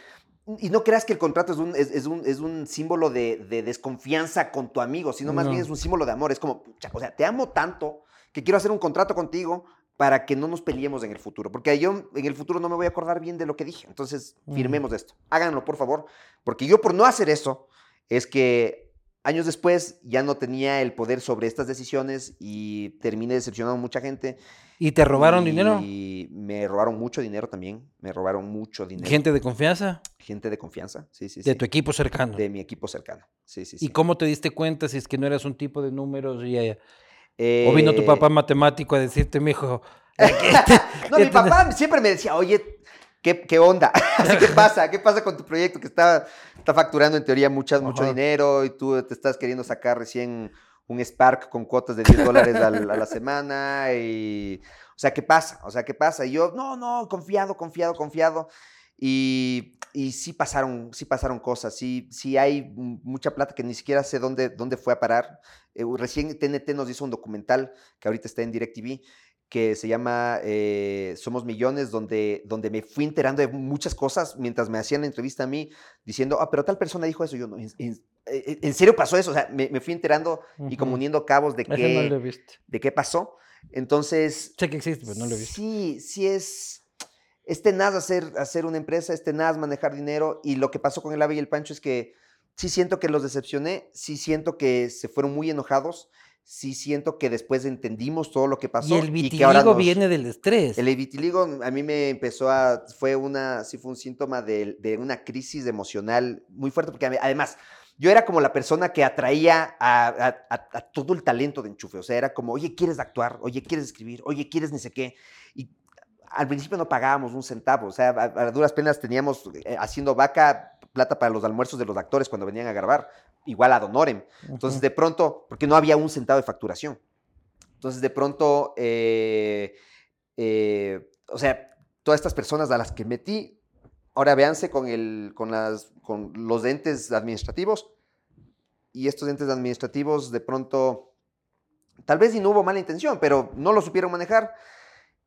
[SPEAKER 2] y no creas que el contrato es un, es, es un, es un símbolo de, de desconfianza con tu amigo, sino más
[SPEAKER 1] No.
[SPEAKER 2] bien es un símbolo de amor. Es como, pucha, o sea, te amo tanto que quiero hacer un contrato contigo para que no nos peleemos en el futuro. Porque yo en el futuro no me voy a acordar bien de lo que dije. Entonces,
[SPEAKER 1] Mm.
[SPEAKER 2] firmemos esto. Háganlo, por favor. Porque yo por no hacer eso, es que años después ya no tenía el poder sobre estas decisiones y terminé decepcionando a mucha gente.
[SPEAKER 1] ¿Y te robaron dinero?
[SPEAKER 2] Y me robaron mucho dinero también. Me robaron mucho dinero.
[SPEAKER 1] ¿Gente de confianza?
[SPEAKER 2] Gente de confianza, sí, sí,
[SPEAKER 1] De
[SPEAKER 2] sí.
[SPEAKER 1] tu equipo cercano.
[SPEAKER 2] De mi equipo cercano, sí, sí,
[SPEAKER 1] ¿Y
[SPEAKER 2] sí.
[SPEAKER 1] cómo te diste cuenta si es que no eras un tipo de números? Y, eh, ¿O vino tu
[SPEAKER 2] Eh,
[SPEAKER 1] papá matemático a decirte, mijo,
[SPEAKER 2] No, mi papá siempre me decía, oye, ¿qué, qué onda? Así, ¿Qué pasa? ¿Qué pasa con tu proyecto que está, está facturando en teoría muchas, mucho
[SPEAKER 1] Ajá.
[SPEAKER 2] dinero y tú te estás queriendo sacar recién un Spark con cuotas de 10 dólares al- a la semana? Y, o sea, ¿qué pasa? O sea, ¿qué pasa? Y yo, no, no, confiado, confiado, confiado. Y y sí pasaron, sí pasaron cosas, sí, sí hay mucha plata que ni siquiera sé dónde, dónde fue a parar. Eh, recién TNT nos hizo un documental que ahorita está en DirecTV que se llama eh, Somos Millones, donde, donde me fui enterando de muchas cosas mientras me hacían la entrevista a mí, diciendo, ah, pero tal persona dijo eso. Yo, no, en, serio pasó eso? O sea, me, fui enterando y como uniendo cabos de qué, de qué pasó. Entonces...
[SPEAKER 1] Sé que existe, pero no lo he visto.
[SPEAKER 2] Sí, sí es... Es tenaz hacer, hacer una empresa, es tenaz manejar dinero y lo que pasó con el Ave y el Pancho es que sí siento que los decepcioné, sí siento que se fueron muy enojados, sí siento que después entendimos todo lo que pasó.
[SPEAKER 1] Y el vitiligo viene del estrés.
[SPEAKER 2] El vitiligo a mí me empezó a, fue una, sí fue un síntoma de, de una crisis emocional muy fuerte, porque además yo era como la persona que atraía a, a, todo el talento de enchufe. O sea, era como, oye, ¿quieres actuar? Oye, ¿quieres escribir? Oye, ¿quieres ni sé qué? Y al principio no pagábamos un centavo. O sea, a, duras penas teníamos eh, haciendo vaca plata para los almuerzos de los actores cuando venían a grabar igual a Donorem. Entonces, de pronto, porque no había un centavo de facturación. Entonces, de pronto, eh, eh, o sea, todas estas personas a las que metí, ahora véanse con, el, con, las, con los entes administrativos. Y estos entes administrativos, de pronto, tal vez y no hubo mala intención, pero no lo supieron manejar.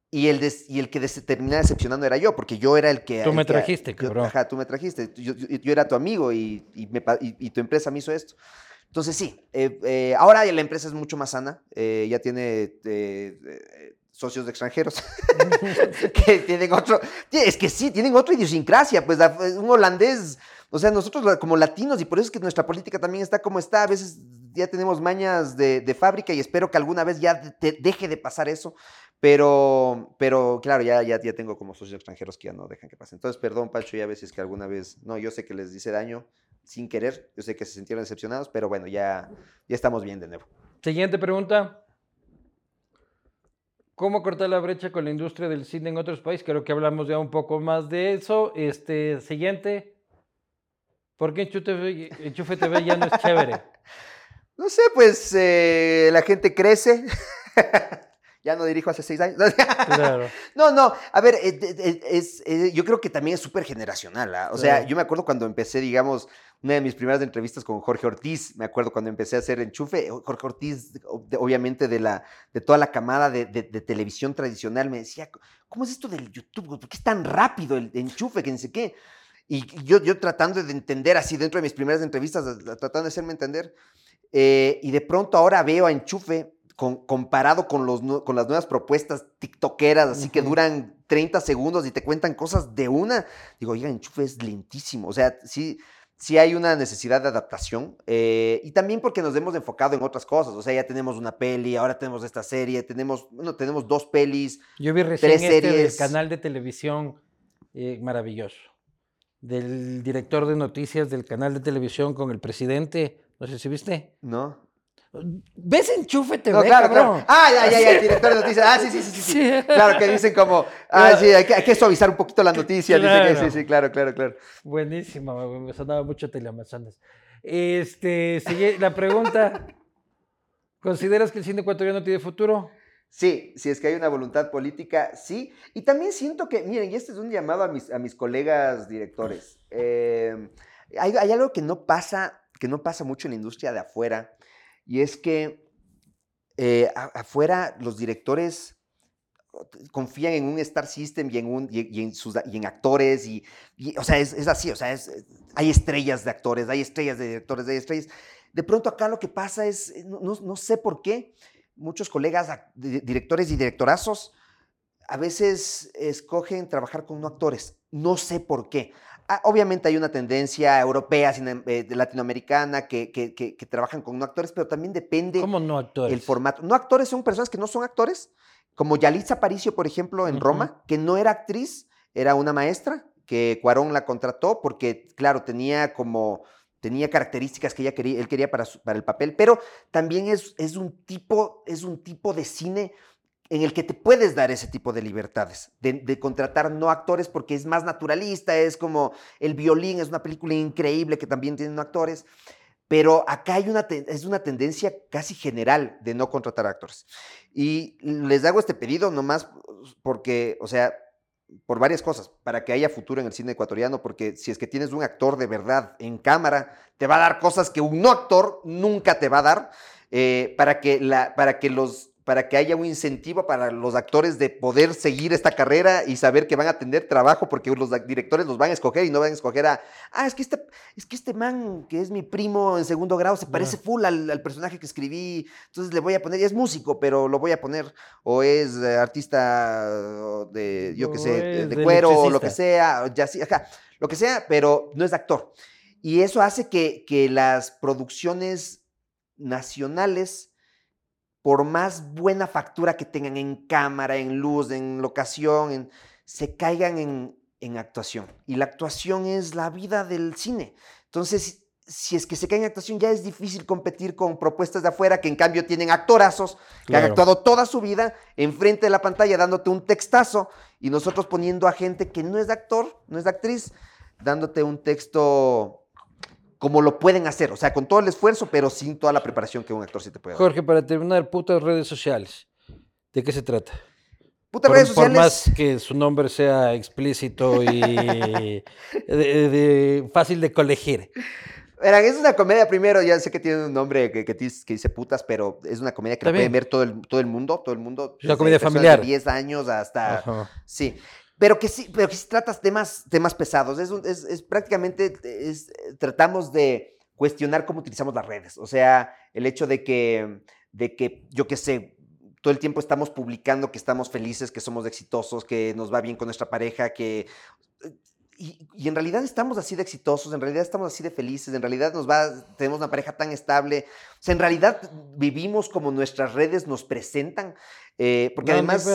[SPEAKER 2] Y el, y el que terminaba decepcionando era yo, porque yo era el que...
[SPEAKER 1] Tú me trajiste, cabrón.
[SPEAKER 2] Ajá, tú me trajiste. Yo, era tu amigo y, y, tu empresa me hizo esto. Entonces sí, eh, eh, ahora la empresa es mucho más sana, eh, ya tiene socios de extranjeros que tienen otro... Es que sí, tienen otra idiosincrasia, pues un holandés, o sea, nosotros como latinos, y por eso es que nuestra política también está como está, a veces ya tenemos mañas de, de fábrica y espero que alguna vez ya deje de pasar eso, pero, pero claro, ya, ya, ya tengo como socios extranjeros que ya no dejan que pase. Entonces, perdón, Pacho, ya a veces que alguna vez, no, yo sé que les hice daño sin querer, yo sé que se sintieron decepcionados, pero bueno, ya, ya estamos bien de nuevo.
[SPEAKER 1] Siguiente pregunta. ¿Cómo cortar la brecha con la industria del cine en otros países? Creo que hablamos ya un poco más de eso. Este, siguiente. ¿Por qué Enchufe TV ya no es chévere?
[SPEAKER 2] No sé, pues eh, la gente crece. ya no dirijo hace seis años. No, no, a ver, eh, es, eh, yo creo que también es súper generacional. ¿ah? O sea, yo me acuerdo cuando empecé, digamos, una de mis primeras entrevistas con Jorge Ortiz, me acuerdo cuando empecé a hacer enchufe, Jorge Ortiz, obviamente de, la, de toda la camada de, televisión tradicional, me decía, ¿cómo es esto del YouTube? ¿Por qué es tan rápido el enchufe? Que ni sé qué. Y yo, yo tratando de entender así dentro de mis primeras entrevistas, tratando de hacerme entender, eh, y de pronto ahora veo a enchufe comparado con, los, con las nuevas propuestas tiktokeras, así que duran 30 segundos y te cuentan cosas de una, digo, oiga, enchufe es lentísimo. O sea, sí, sí hay una necesidad de adaptación eh, y también porque nos hemos enfocado en otras cosas. O sea, ya tenemos una peli, ahora tenemos esta serie, tenemos, bueno, tenemos dos pelis.
[SPEAKER 1] Yo vi recién tres este series. del canal de televisión eh, maravilloso, del director de noticias del canal de televisión con el presidente. No sé si viste.
[SPEAKER 2] No.
[SPEAKER 1] ¿Ves Enchufe TV,
[SPEAKER 2] no, claro, Claro. Ah, ya, ya, ya, el director de noticias. Ah, sí, sí, sí, sí. Claro, que dicen como, ah, sí, hay que, suavizar un poquito la noticia. Dice que sí, sí, claro, claro, claro.
[SPEAKER 1] Buenísima, me sonaba mucho Teleamazonas. Este, sigue la pregunta. ¿Consideras que el cine ecuatoriano tiene futuro?
[SPEAKER 2] Sí, si es que hay una voluntad política, sí. Y también siento que, miren, y este es un llamado a mis, a mis colegas directores. Eh, hay, hay algo que no pasa, que no pasa mucho en la industria de afuera y es que eh, afuera los directores confían en un Star System y en, un, y, en, sus, y en actores, y, o sea, es, así, o sea, es, hay estrellas de actores, hay estrellas de directores, hay estrellas. De pronto acá lo que pasa es, eh, no, no sé por qué, muchos colegas directores y directorazos a veces escogen trabajar con no actores, no sé por qué. Ah, obviamente hay una tendencia europea, eh, latinoamericana, que, que, trabajan con no actores, pero también depende
[SPEAKER 1] ¿Cómo no actores?
[SPEAKER 2] el formato. No actores son personas que no son actores, como Yalitza Aparicio, por ejemplo, en Roma, que no era actriz, era una maestra, que Cuarón la contrató porque, claro, tenía como tenía características que ella quería, él quería para, para el papel, pero también es, es, un tipo, es un tipo de cine en el que te puedes dar ese tipo de libertades, de, contratar no actores porque es más naturalista, es como El violín, es una película increíble que también tiene no actores, pero acá hay una, es una tendencia casi general de no contratar actores. Y les hago este pedido nomás porque, o sea, por varias cosas, para que haya futuro en el cine ecuatoriano, porque si es que tienes un actor de verdad en cámara, te va a dar cosas que un no actor nunca te va a dar, eh, para, que la, para que los para que haya un incentivo para los actores de poder seguir esta carrera y saber que van a tener trabajo porque los directores los van a escoger y no van a escoger a, ah, es que este, es que este man que es mi primo en segundo grado se parece full al, personaje que escribí, entonces le voy a poner, y es músico, pero lo voy a poner, o es eh, artista de, yo qué sé, de, cuero, o lo que sea, ya sí, acá, lo que sea, pero no es actor. Y eso hace que, que las producciones nacionales por más buena factura que tengan en cámara, en luz, en locación, se caigan en, actuación. Y la actuación es la vida del cine. Entonces, si es que se cae en actuación, ya es difícil competir con propuestas de afuera que en cambio tienen actorazos que han actuado toda su vida enfrente de la pantalla dándote un textazo y nosotros poniendo a gente que no es de actor, no es de actriz, dándote un texto como lo pueden hacer, o sea, con todo el esfuerzo, pero sin toda la preparación que un actor sí te puede dar.
[SPEAKER 1] Jorge, para terminar, putas redes sociales, ¿de qué se trata?
[SPEAKER 2] Putas redes sociales.
[SPEAKER 1] Por más que su nombre sea explícito y fácil de colegir.
[SPEAKER 2] Verán, es una comedia primero, ya sé que tiene un nombre que, que, dice putas, pero es una comedia que la puede ver todo el, todo el mundo, todo el mundo.
[SPEAKER 1] Es una comedia familiar.
[SPEAKER 2] De 10 años hasta... Sí, pero que sí, pero que sí tratas temas, temas pesados. Es, es, prácticamente, tratamos de cuestionar cómo utilizamos las redes. O sea, el hecho de que, de que yo qué sé, todo el tiempo estamos publicando que estamos felices, que somos exitosos, que nos va bien con nuestra pareja, que... Y, y, en realidad estamos así de exitosos, en realidad estamos así de felices, en realidad nos va, tenemos una pareja tan estable, o sea, en realidad vivimos como nuestras redes nos presentan, eh, porque además...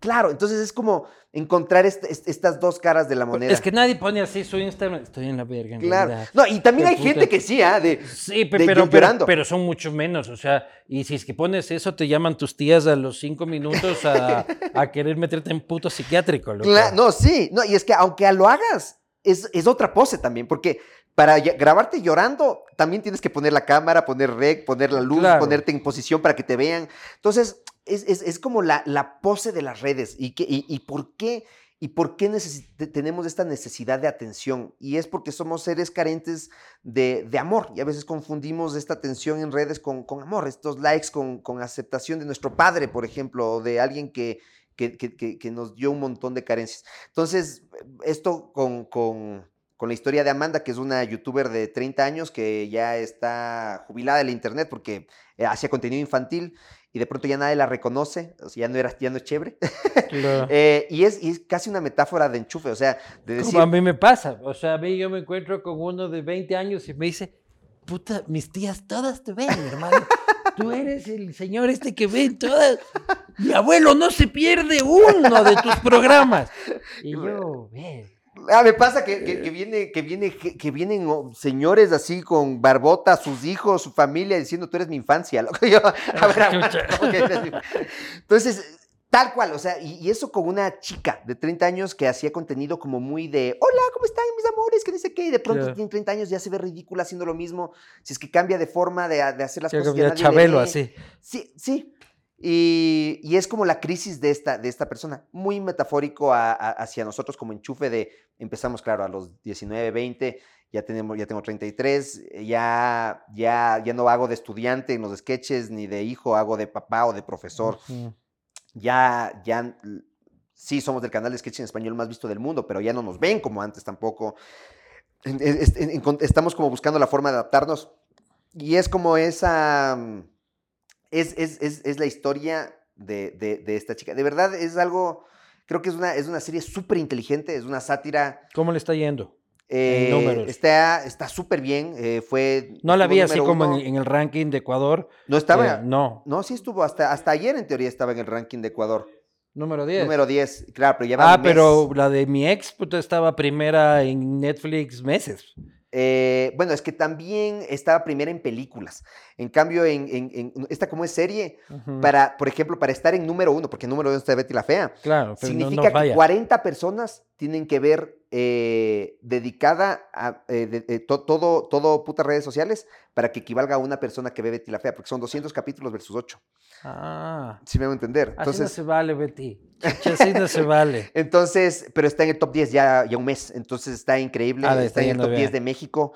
[SPEAKER 2] Claro, entonces es como encontrar estas dos caras de la moneda.
[SPEAKER 1] Es que nadie pone así su Instagram. Estoy en la verga.
[SPEAKER 2] claro. No, y también hay gente que sí, ¿ah? De,
[SPEAKER 1] sí, pero, pero, son mucho menos. O sea, y si es que pones eso, te llaman tus tías a los cinco minutos a, querer meterte en puto psiquiátrico.
[SPEAKER 2] no, sí. No, y es que aunque lo hagas, es, es otra pose también, porque para grabarte llorando, también tienes que poner la cámara, poner rec, poner la luz, ponerte en posición para que te vean. Entonces, es, como la, la, pose de las redes. ¿Y, que, y, por qué, y por qué tenemos esta necesidad de atención? Y es porque somos seres carentes de, amor. Y a veces confundimos esta atención en redes con, con amor, estos likes con, con, aceptación de nuestro padre, por ejemplo, o de alguien que, que, que, nos dio un montón de carencias. Entonces, esto con con la historia de Amanda, que es una youtuber de 30 años que ya está jubilada de internet porque eh, hacía contenido infantil y de pronto ya nadie la reconoce, o sea, ya no, era, ya no es chévere. Eh, y, es, casi una metáfora de enchufe, o sea, de decir...
[SPEAKER 1] Como a mí me pasa, o sea, a mí yo me encuentro con uno de 20 años y me dice, puta, mis tías todas te ven, hermano. Tú eres el señor este que ven todas. Mi abuelo no se pierde uno de tus programas. Y yo,
[SPEAKER 2] Ah, me pasa que, viene, que, viene, que vienen señores así con barbota, sus hijos, su familia, diciendo, tú eres mi infancia. Entonces, tal cual, o sea, y, eso con una chica de 30 años que hacía contenido como muy de, hola, ¿cómo están mis amores? Que dice qué, y de pronto tiene 30 años, ya se ve ridícula haciendo lo mismo, si es que cambia de forma de, hacer las cosas.
[SPEAKER 1] Que Chabelo así.
[SPEAKER 2] Sí, sí, y, es como la crisis de esta, de esta persona, muy metafórico hacia nosotros como enchufe de, empezamos claro a los 19, 20, ya, tenemos, ya tengo 33, ya, ya, ya no hago de estudiante en los sketches, ni de hijo, hago de papá o de profesor. Ya, ya, sí somos del canal de sketch en español más visto del mundo, pero ya no nos ven como antes tampoco. Estamos como buscando la forma de adaptarnos y es como esa es, es, la historia de, esta chica. De verdad es algo, creo que es una, es una serie súper inteligente, es una sátira.
[SPEAKER 1] ¿Cómo le está yendo?
[SPEAKER 2] Eh, está súper bien. Eh, fue.
[SPEAKER 1] No la vi así como en, el ranking de Ecuador.
[SPEAKER 2] No estaba.
[SPEAKER 1] Eh, no.
[SPEAKER 2] No, sí estuvo. Hasta, hasta ayer, en teoría, estaba en el ranking de Ecuador.
[SPEAKER 1] Número 10.
[SPEAKER 2] Número 10, claro, pero ya
[SPEAKER 1] Ah, pero la de mi ex puta, estaba primera en Netflix meses.
[SPEAKER 2] Eh, bueno, es que también estaba primera en películas. En cambio, en, esta como es serie, para, por ejemplo, para estar en número uno, porque número uno está Betty la Fea,
[SPEAKER 1] claro,
[SPEAKER 2] significa que 40 personas tienen que ver eh, dedicada a eh, de- eh, to- todo, todo putas redes sociales para que equivalga a una persona que ve Betty la Fea, porque son 200 capítulos versus 8.
[SPEAKER 1] Ah,
[SPEAKER 2] Si me hago entender.
[SPEAKER 1] así no
[SPEAKER 2] Entonces,
[SPEAKER 1] se vale, Betty. Así no se vale.
[SPEAKER 2] entonces, pero está en el top 10 ya, ya un mes, entonces está increíble.
[SPEAKER 1] Ah,
[SPEAKER 2] está
[SPEAKER 1] está
[SPEAKER 2] en el top 10
[SPEAKER 1] bien.
[SPEAKER 2] de México.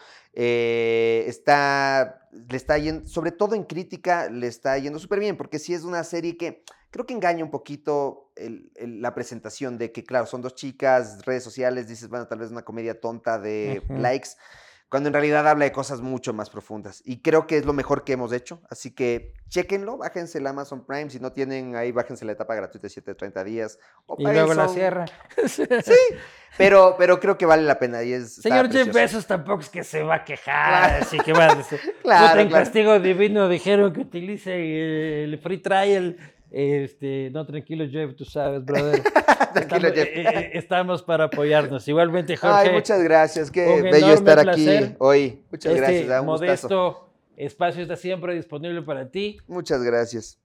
[SPEAKER 2] está, le está yendo, sobre todo en crítica, le está yendo súper bien, porque sí es una serie que creo que engaña un poquito el- el- la presentación de que, claro, son dos chicas, redes sociales, dices, bueno, tal vez una comedia tonta de likes, cuando en realidad habla de cosas mucho más profundas. Y creo que es lo mejor que hemos hecho. Así que chéquenlo, bájense el Amazon Prime. Si no tienen ahí, bájense la etapa gratuita de 7 30 días. o
[SPEAKER 1] Y luego la cierra.
[SPEAKER 2] Pero, pero creo que vale la pena. Y es,
[SPEAKER 1] Señor Jeff. Bezos tampoco es que se va a quejar, así que decir.
[SPEAKER 2] Claro, claro.
[SPEAKER 1] castigo divino dijeron que utilice el free trial. Este, no, tranquilo, Jeff, tú sabes, brother.
[SPEAKER 2] Tranquilo,
[SPEAKER 1] estamos,
[SPEAKER 2] Jeff.
[SPEAKER 1] eh, eh, estamos para apoyarnos. Igualmente, Jorge,
[SPEAKER 2] Ay, muchas gracias. Qué bello estar aquí hoy. Muchas
[SPEAKER 1] este
[SPEAKER 2] gracias. da un gustazo.
[SPEAKER 1] modesto espacio está siempre disponible para ti.
[SPEAKER 2] Muchas gracias.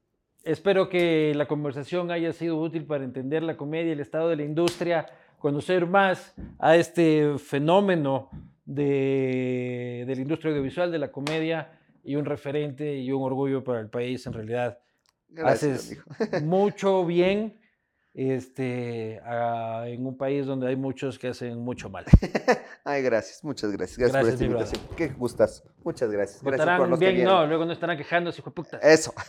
[SPEAKER 1] Espero que la conversación haya sido útil para entender la comedia, el estado de la industria, conocer más a este fenómeno de, de la industria audiovisual, de la comedia, y un referente y un orgullo para el país. En realidad,
[SPEAKER 2] Gracias,
[SPEAKER 1] haces
[SPEAKER 2] amigo.
[SPEAKER 1] mucho bien este, a- en un país donde hay muchos que hacen mucho mal.
[SPEAKER 2] Ay, gracias. Muchas gracias. Gracias,
[SPEAKER 1] Gracias,
[SPEAKER 2] por esta invitación. Qué gustas. Muchas gracias. Gracias
[SPEAKER 1] Votarán
[SPEAKER 2] por los que
[SPEAKER 1] bien,
[SPEAKER 2] vienen.
[SPEAKER 1] no, luego no estarán quejándose, hijo de puta.
[SPEAKER 2] Eso.